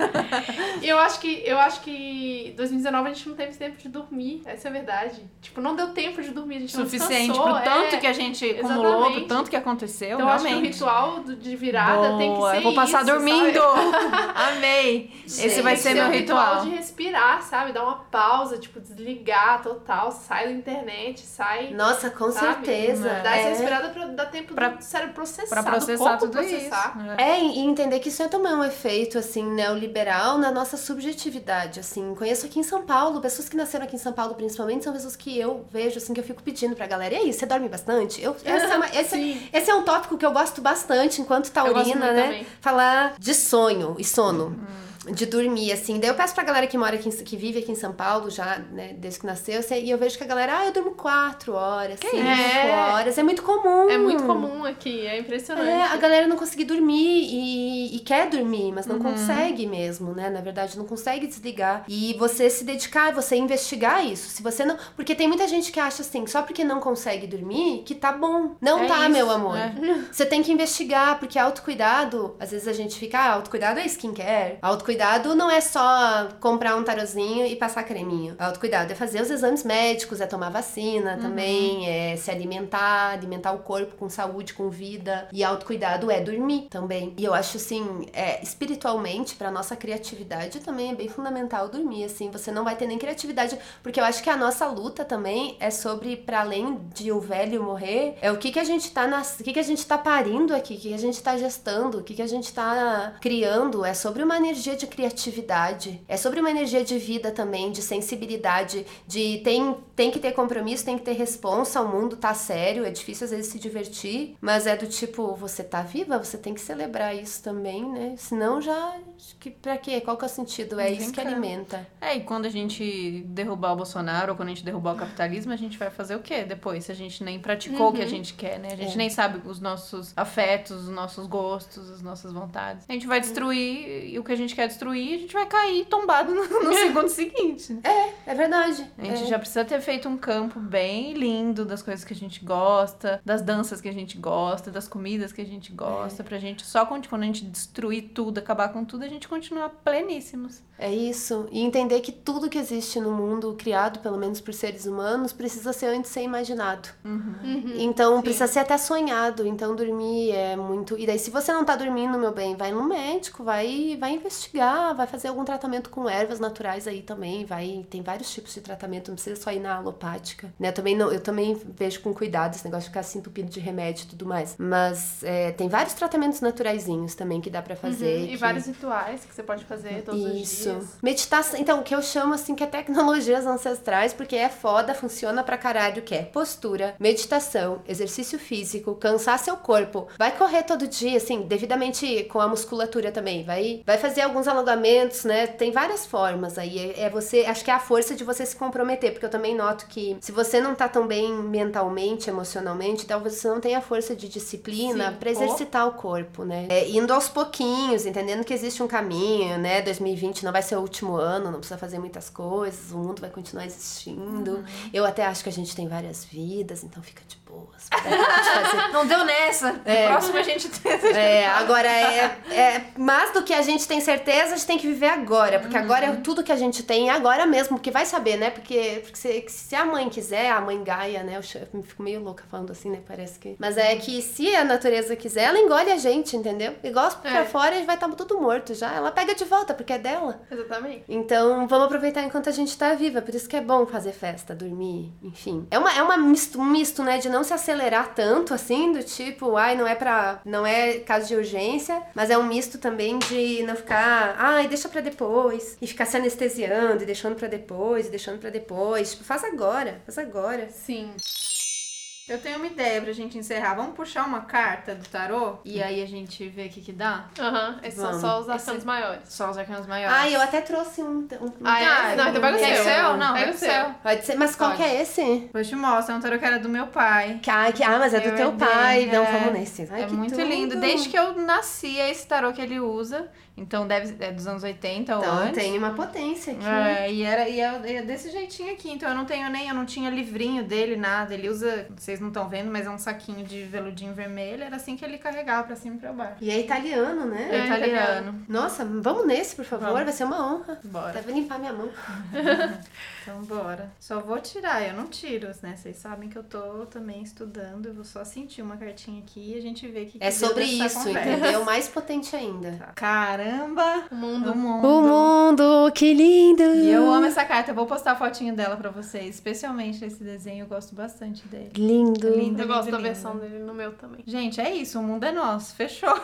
e eu acho que eu acho que 2019 a gente não teve tempo de dormir. Essa é a verdade. Tipo, não deu tempo de dormir, a gente Suficiente não pro tanto é, que a gente acumulou, pro tanto que aconteceu, então, realmente. acho que o ritual de virada Boa. tem que ser Eu vou passar isso, dormindo. [LAUGHS] Amei. Gente, Esse vai ser meu ritual. ritual de respirar, sabe? Dar uma pausa, tipo, desligar total, sai da internet, sai. Nossa, com sabe? certeza. Dá é. essa respirada pra dar tempo pra, do cérebro processar, pra processar tudo processar. isso. É. é, e entender que isso é também um efeito, assim, neoliberal na nossa subjetividade, assim. Conheço aqui em São Paulo, pessoas que nasceram aqui em São Paulo, principalmente, são pessoas que eu vejo, assim, que eu fico pedindo pra galera, e aí, você dorme bastante? Eu, essa é uma, esse, esse, é um tópico que eu gosto bastante enquanto taurina, né? Também. Falar de sonho e sono. Hum. De dormir, assim. Daí eu peço pra galera que mora aqui, que vive aqui em São Paulo já, né, desde que nasceu, assim, e eu vejo que a galera, ah, eu durmo quatro horas, cinco é? horas. É muito comum. É muito comum aqui, é impressionante. É, a galera não conseguir dormir e, e quer dormir, mas não uhum. consegue mesmo, né? Na verdade, não consegue desligar. E você se dedicar, você investigar isso. Se você não. Porque tem muita gente que acha assim, só porque não consegue dormir, que tá bom. Não é tá, isso, meu amor. É. [LAUGHS] Você tem que investigar, porque autocuidado, às vezes a gente fica, ah, autocuidado é skincare. Autocuidado não é só comprar um tarozinho e passar creminho. Autocuidado é fazer os exames médicos, é tomar vacina uhum. também, é se alimentar, alimentar o corpo com saúde, com vida. E autocuidado é dormir também. E eu acho assim, é, espiritualmente, pra nossa criatividade também é bem fundamental dormir, assim. Você não vai ter nem criatividade, porque eu acho que a nossa luta também é sobre, para além de o velho morrer, é o que que a gente tá nas, o que que a gente tá parindo aqui, o que, que a gente tá gestando, o que que a gente tá criando, é sobre uma energia de criatividade, é sobre uma energia de vida também, de sensibilidade, de tem, tem que ter compromisso, tem que ter responsa, o mundo tá sério, é difícil às vezes se divertir, mas é do tipo, você tá viva, você tem que celebrar isso também, né? Senão já, que pra quê? Qual que é o sentido? É isso que alimenta. É, e quando a gente derrubar o Bolsonaro ou quando a gente derrubar o capitalismo, a gente vai fazer o quê depois? Se a gente nem praticou uhum. o que a uhum. gente quer, né? A gente é. nem sabe os nossos afetos, os nossos gostos, as nossas vontades. A gente vai destruir e o que a gente quer destruir, a gente vai cair tombado no, no [LAUGHS] segundo seguinte. É, é verdade. A gente é. já precisa ter feito um campo bem lindo das coisas que a gente gosta, das danças que a gente gosta, das comidas que a gente gosta, é. pra gente só quando, quando a gente destruir tudo, acabar com tudo, a gente continuar pleníssimos. É isso. E entender que tudo que existe no mundo, criado pelo menos por seres humanos, precisa ser antes ser imaginado. Uhum. Uhum. Então Sim. precisa ser até sonhado. Então dormir é muito. E daí, se você não tá dormindo, meu bem, vai no médico, vai, vai investigar, vai fazer algum tratamento com ervas naturais aí também. Vai. Tem vários tipos de tratamento, não precisa só ir na alopática. Né? Eu também, não, eu também vejo com cuidado esse negócio de ficar assim entupido de remédio e tudo mais. Mas é, tem vários tratamentos naturaisinhos também que dá para fazer. Uhum. E vários rituais que você pode fazer todos Isso. os dias. Isso. Meditação, então, o que eu chamo assim que é tecnologias [LAUGHS] ancestrais, porque é foda, funciona pra caralho, que é postura, meditação, exercício físico, cansar seu corpo. Vai correr todo dia, assim, devidamente com a musculatura também. Vai, vai fazer alguns alongamentos, né? Tem várias formas aí. É, é você, acho que é a força de você se comprometer, porque eu também noto que se você não tá tão bem mentalmente, emocionalmente, talvez você não tenha força de disciplina para exercitar o corpo, né? É, indo aos pouquinhos, entendendo que existe um caminho, né? 2020 não vai ser o último ano, não precisa fazer muitas coisas, o mundo vai continuar existindo. Uhum. Eu até acho que a gente tem várias vidas, então fica de boas. [LAUGHS] Não deu nessa. É, próximo a gente [LAUGHS] tenta. É, agora é, é mais do que a gente tem certeza, a gente tem que viver agora. Porque uhum. agora é tudo que a gente tem, agora mesmo. Porque vai saber, né? Porque, porque se, se, a mãe quiser, a mãe Gaia, né? Eu fico meio louca falando assim, né? Parece que. Mas é que se a natureza quiser, ela engole a gente, entendeu? Igual é. pra fora, a gente vai estar tudo morto já. Ela pega de volta, porque é dela. Exatamente. Então vamos aproveitar enquanto a gente tá viva. Por isso que é bom fazer festa, dormir, enfim. É, uma, é uma misto, um misto, né? De não se acelerar tanto assim, do tipo, ai, não é pra. não é caso de urgência, mas é um misto também de não ficar, ai, deixa pra depois, e ficar se anestesiando, e deixando pra depois, e deixando pra depois. Tipo, faz agora, faz agora. Sim. Eu tenho uma ideia pra gente encerrar. Vamos puxar uma carta do tarô e aí a gente vê o que que dá? Aham, uhum. esses são só os arcanos maiores. Só os arcanos maiores. Ah, eu até trouxe um. um ah, é? Não, então pega o seu. seu. Não, pega o seu. Pode ser. Mas qual Pode. que é esse? Vou te mostrar. É um tarô que era do meu pai. Ah, que, ah mas é do eu teu pai. Não, é. vamos nesse. Ai, é muito tudo. lindo. Desde que eu nasci, é esse tarô que ele usa. Então deve é dos anos 80 ou então, antes. tem uma potência aqui. É, e era e é, é, desse jeitinho aqui. Então eu não tenho nem, eu não tinha livrinho dele, nada. Ele usa, vocês não estão vendo, mas é um saquinho de veludinho vermelho. Era assim que ele carregava pra cima e pra baixo. E é italiano, né? É, é italiano. Nossa, vamos nesse, por favor. Vamos. Vai ser uma honra. Bora. Deve limpar minha mão. [LAUGHS] então bora. Só vou tirar, eu não tiro, né? Vocês sabem que eu tô também estudando. Eu vou só sentir uma cartinha aqui e a gente vê que. É sobre isso, entendeu? [LAUGHS] Mais potente ainda. Tá. Caramba! mundo. O mundo Oh, que lindo! E eu amo essa carta. Eu vou postar a fotinho dela pra vocês. Especialmente esse desenho. Eu gosto bastante dele. Lindo. Lindo, Eu gosto lindo, da lindo. versão dele no meu também. Gente, é isso. O mundo é nosso. Fechou.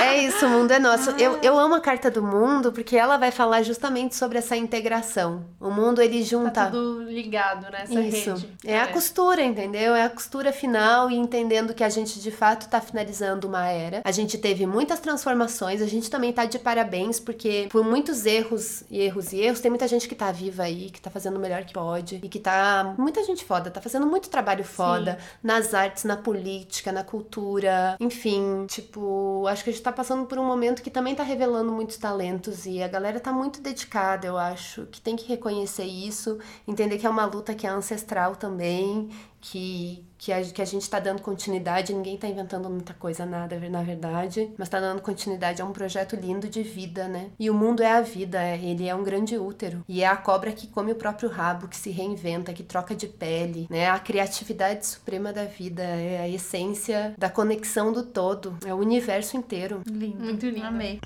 É isso, o mundo é nosso. Ah. Eu, eu amo a carta do mundo porque ela vai falar justamente sobre essa integração. O mundo, ele junta. Tá tudo ligado nessa Isso. rede. É a costura, entendeu? É a costura final e entendendo que a gente de fato tá finalizando uma era. A gente teve muitas transformações, a gente também tá de parabéns, porque por muitos erros e erros e erros, tem muita gente que tá viva aí, que tá fazendo o melhor que pode e que tá. Muita gente foda, tá fazendo muito trabalho foda nas artes, na política, na cultura, enfim. Tipo, acho que a gente tá passando por um momento que também tá revelando muitos talentos e a galera tá muito dedicada, eu acho, que tem que reconhecer isso, entender que é uma luta que é ancestral também, que, que, a, que a gente tá dando continuidade, ninguém tá inventando muita coisa, nada, na verdade, mas tá dando continuidade a um projeto lindo de vida, né? E o mundo é a vida, é- ele é um grande útero. E é a cobra que come o próprio rabo, que se reinventa, que troca de pele, né? A criatividade suprema da vida, é a essência da conexão do todo, é o universo inteiro. Lindo. Muito lindo. Amei.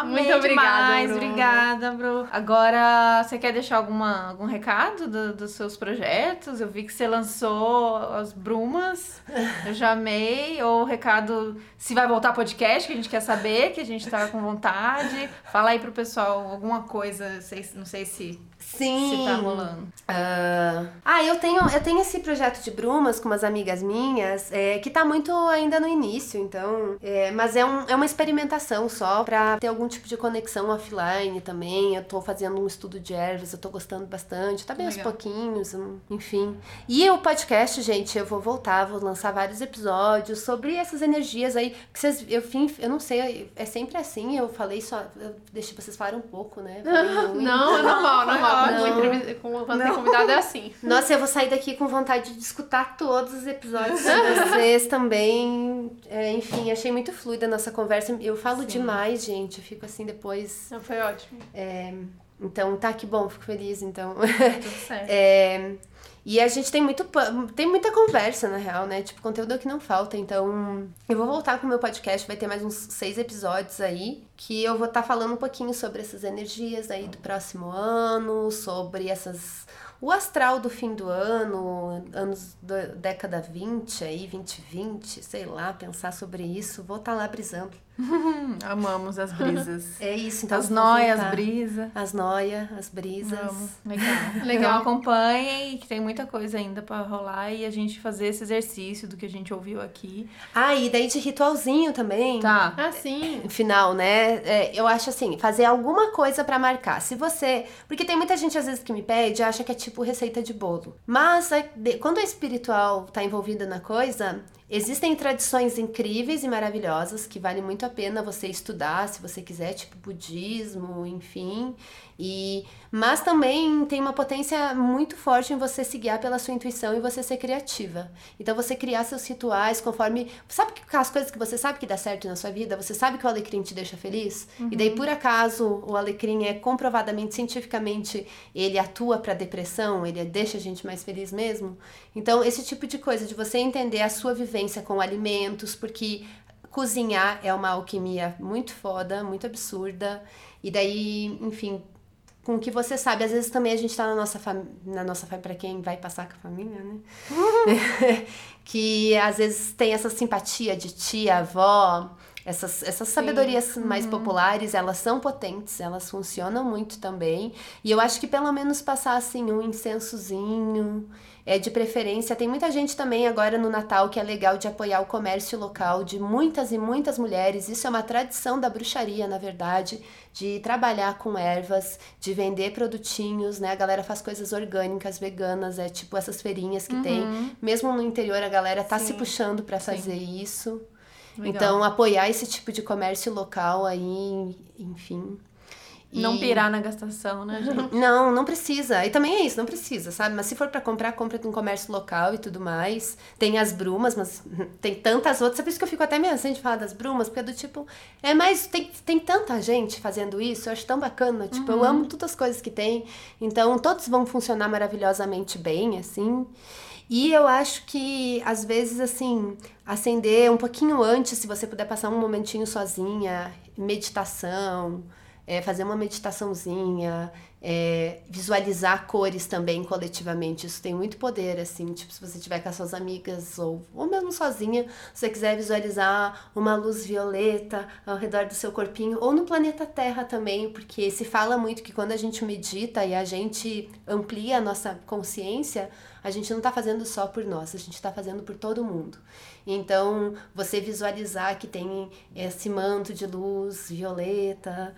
Amei Muito obrigada, demais. Bru. Obrigada, Bru. Agora, você quer deixar alguma, algum recado do- dos seus projetos? Eu vi que você lançou as brumas. Eu já amei. Ou o recado, se vai voltar podcast, que a gente quer saber, que a gente tá com vontade. Fala aí pro pessoal alguma coisa, não sei se, Sim. se tá rolando. Ah, ah, eu tenho, eu tenho esse projeto de brumas com umas amigas minhas, é, que tá muito ainda no início, então. é, mas é, um, é uma experimentação só pra ter algum tipo de conexão offline também. Eu tô fazendo um estudo de ervas, eu tô gostando bastante, tá bem aos Legal. pouquinhos, hum, enfim. E o podcast, gente, eu vou voltar, vou lançar vários episódios sobre essas energias aí. Que vocês, eu, eu não sei, é sempre assim, eu falei só. Eu deixei vocês falarem um pouco, né? [LAUGHS] Falei muito. Não, é normal, normal. Não. Com convidado é assim. Nossa, eu vou sair daqui com vontade de escutar todos os episódios de [LAUGHS] vocês também. É, enfim, achei muito fluida a nossa conversa. Eu falo Sim. demais, gente. Eu fico assim depois. Não, foi ótimo. Então, tá, que bom, fico feliz, então. Tudo [LAUGHS] certo. É, e a gente tem muito tem muita conversa, na real, né? Tipo, conteúdo que não falta. Então, eu vou voltar com o meu podcast, vai ter mais uns seis episódios aí, que eu vou estar falando um pouquinho sobre essas energias aí do próximo ano, sobre essas. O astral do fim do ano, anos da década 20 aí, 2020, sei lá, pensar sobre isso. Vou estar lá brisando. [LAUGHS] Amamos as brisas. É isso, então. as noias, brisa. As noias, as brisas. Amo. Legal. [LAUGHS] Legal. Acompanhem, que tem muita coisa ainda pra rolar e a gente fazer esse exercício do que a gente ouviu aqui. Ah, e daí de ritualzinho também. Tá. Ah, sim. final, né? É, eu acho assim, fazer alguma coisa pra marcar. Se você. Porque tem muita gente às vezes que me pede, acha que é tipo receita de bolo. Mas é, quando a espiritual tá envolvida na coisa, existem tradições incríveis e maravilhosas que vale muito a pena você estudar, se você quiser, tipo budismo, enfim. E mas também tem uma potência muito forte em você se guiar pela sua intuição e você ser criativa. Então você criar seus rituais conforme, sabe que as coisas que você sabe que dá certo na sua vida, você sabe que o alecrim te deixa feliz? E daí por acaso o alecrim é comprovadamente cientificamente ele atua para depressão, ele deixa a gente mais feliz mesmo? Então esse tipo de coisa de você entender a sua vivência com alimentos, porque cozinhar é uma alquimia muito foda, muito absurda. E daí, enfim, com o que você sabe. Às vezes também a gente tá na nossa família, na nossa pra quem vai passar com a família, né? [LAUGHS] que às vezes tem essa simpatia de tia, avó, essas, essas sabedorias mais populares, elas são potentes, elas funcionam muito também. E eu acho que pelo menos passar assim um incensozinho, é de preferência. Tem muita gente também agora no Natal que é legal de apoiar o comércio local de muitas e muitas mulheres. Isso é uma tradição da bruxaria, na verdade, de trabalhar com ervas, de vender produtinhos, né? A galera faz coisas orgânicas, veganas, é tipo essas feirinhas que tem. Mesmo no interior a galera tá se Sim. puxando para fazer isso. Legal. Então, apoiar esse tipo de comércio local aí, enfim. Não E- pirar na gastação, né, gente? Não, não precisa. E também é isso, não precisa, sabe? Mas se for pra comprar, compra de um comércio local e tudo mais. Tem as brumas, mas [LAUGHS] tem tantas outras. É por isso que eu fico até meio assim de falar das brumas, porque é do tipo. É mais. Tem, tem tanta gente fazendo isso, eu acho tão bacana. Tipo, eu amo todas as coisas que tem. Então, todos vão funcionar maravilhosamente bem, assim. E eu acho que, às vezes, assim, acender um pouquinho antes, se você puder passar um momentinho sozinha, meditação, é, fazer uma meditaçãozinha, é, visualizar cores também coletivamente. Isso tem muito poder, assim. Tipo, se você estiver com as suas amigas ou, ou mesmo sozinha, se você quiser visualizar uma luz violeta ao redor do seu corpinho, ou no planeta Terra também, porque se fala muito que quando a gente medita e a gente amplia a nossa consciência, a gente não está fazendo só por nós, a gente está fazendo por todo mundo. Então, você visualizar que tem esse manto de luz violeta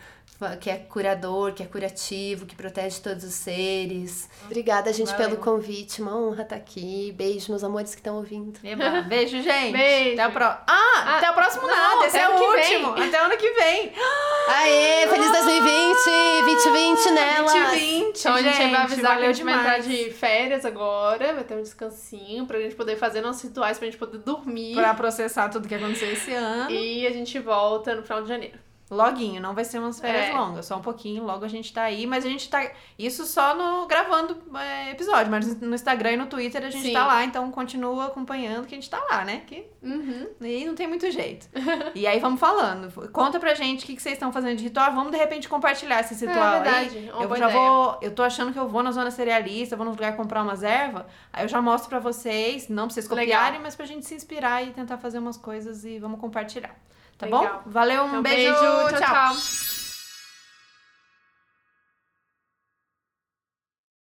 que é curador, que é curativo, que protege todos os seres. Obrigada, gente, Valeu. pelo convite. Uma honra estar aqui. Beijo, meus amores que estão ouvindo. Eba. Beijo, gente. Beijo. Até o pro... Ah, ah, até o próximo não, nada. Esse é o último. Vem. Até o ano que vem. [GASPS] Aê, feliz 2020! 2020 nela! 2020, Então a gente gente, vai avisar que a gente vai entrar de férias agora, vai ter um descansinho pra gente poder fazer nossos rituais, pra gente poder dormir. Pra processar tudo que aconteceu esse ano. E a gente volta no final de janeiro. Loguinho, não vai ser umas férias É. longas, só um pouquinho, logo a gente tá aí, mas a gente tá. Isso só no gravando é, episódio, mas no Instagram e no Twitter a gente Sim. tá lá, então continua acompanhando que a gente tá lá, né? Que Uhum. aí não tem muito jeito. e aí vamos falando. Conta pra gente o que, que vocês estão fazendo de ritual. Vamos de repente compartilhar esse ritual é verdade, aí. uma Eu já ideia. vou. Eu tô achando que eu vou na zona cerealista, vou num lugar comprar umas ervas. Aí eu já mostro pra vocês, não pra vocês Legal. copiarem, mas pra gente se inspirar e tentar fazer umas coisas e vamos compartilhar. Tá Legal. bom? Valeu, um Então, beijo, tchau. tchau.